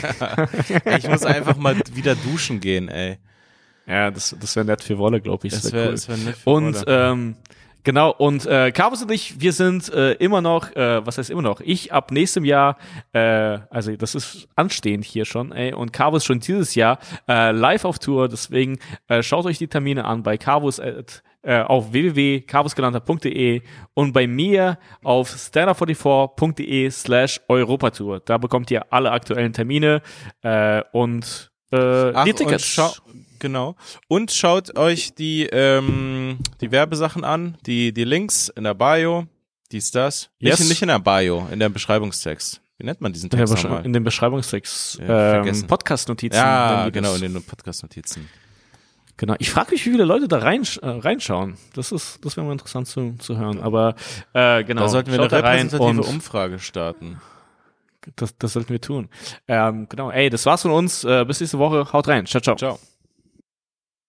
ich muss einfach mal wieder duschen gehen, ey. Ja, das, das wäre nett für Wolle, glaube ich. Das wär wäre wär nett für Und Wolle. ähm, genau, und äh, Carlos und ich, wir sind äh, immer noch, äh, was heißt immer noch? Ich ab nächstem Jahr, äh, also das ist anstehend hier schon, ey, und Carlos schon dieses Jahr äh, live auf Tour, deswegen äh, schaut euch die Termine an bei Carlos at, äh, auf www.carvosgelandter.de und bei mir auf standard44.de slash Europatour. Da bekommt ihr alle aktuellen Termine äh, und äh, Ach, die und Tickets. Genau. Und schaut euch die, ähm, die Werbesachen an, die, die Links in der Bio, dies, das. Yes. Nicht, nicht in der Bio, in der Beschreibungstext. Wie nennt man diesen Text ja, nochmal? In den Beschreibungstext. Ja, ähm, Podcast-Notizen. Ja, genau, in den Podcast-Notizen. Genau. Ich frage mich, wie viele Leute da rein, äh, reinschauen. Das ist, das wäre mal interessant zu, zu hören. Aber äh, genau. Da sollten wir Schaut eine repräsentative Umfrage starten. Das, das sollten wir tun. Ähm, genau. Ey, das war's von uns. Äh, bis nächste Woche. Haut rein. Ciao, ciao. Ciao.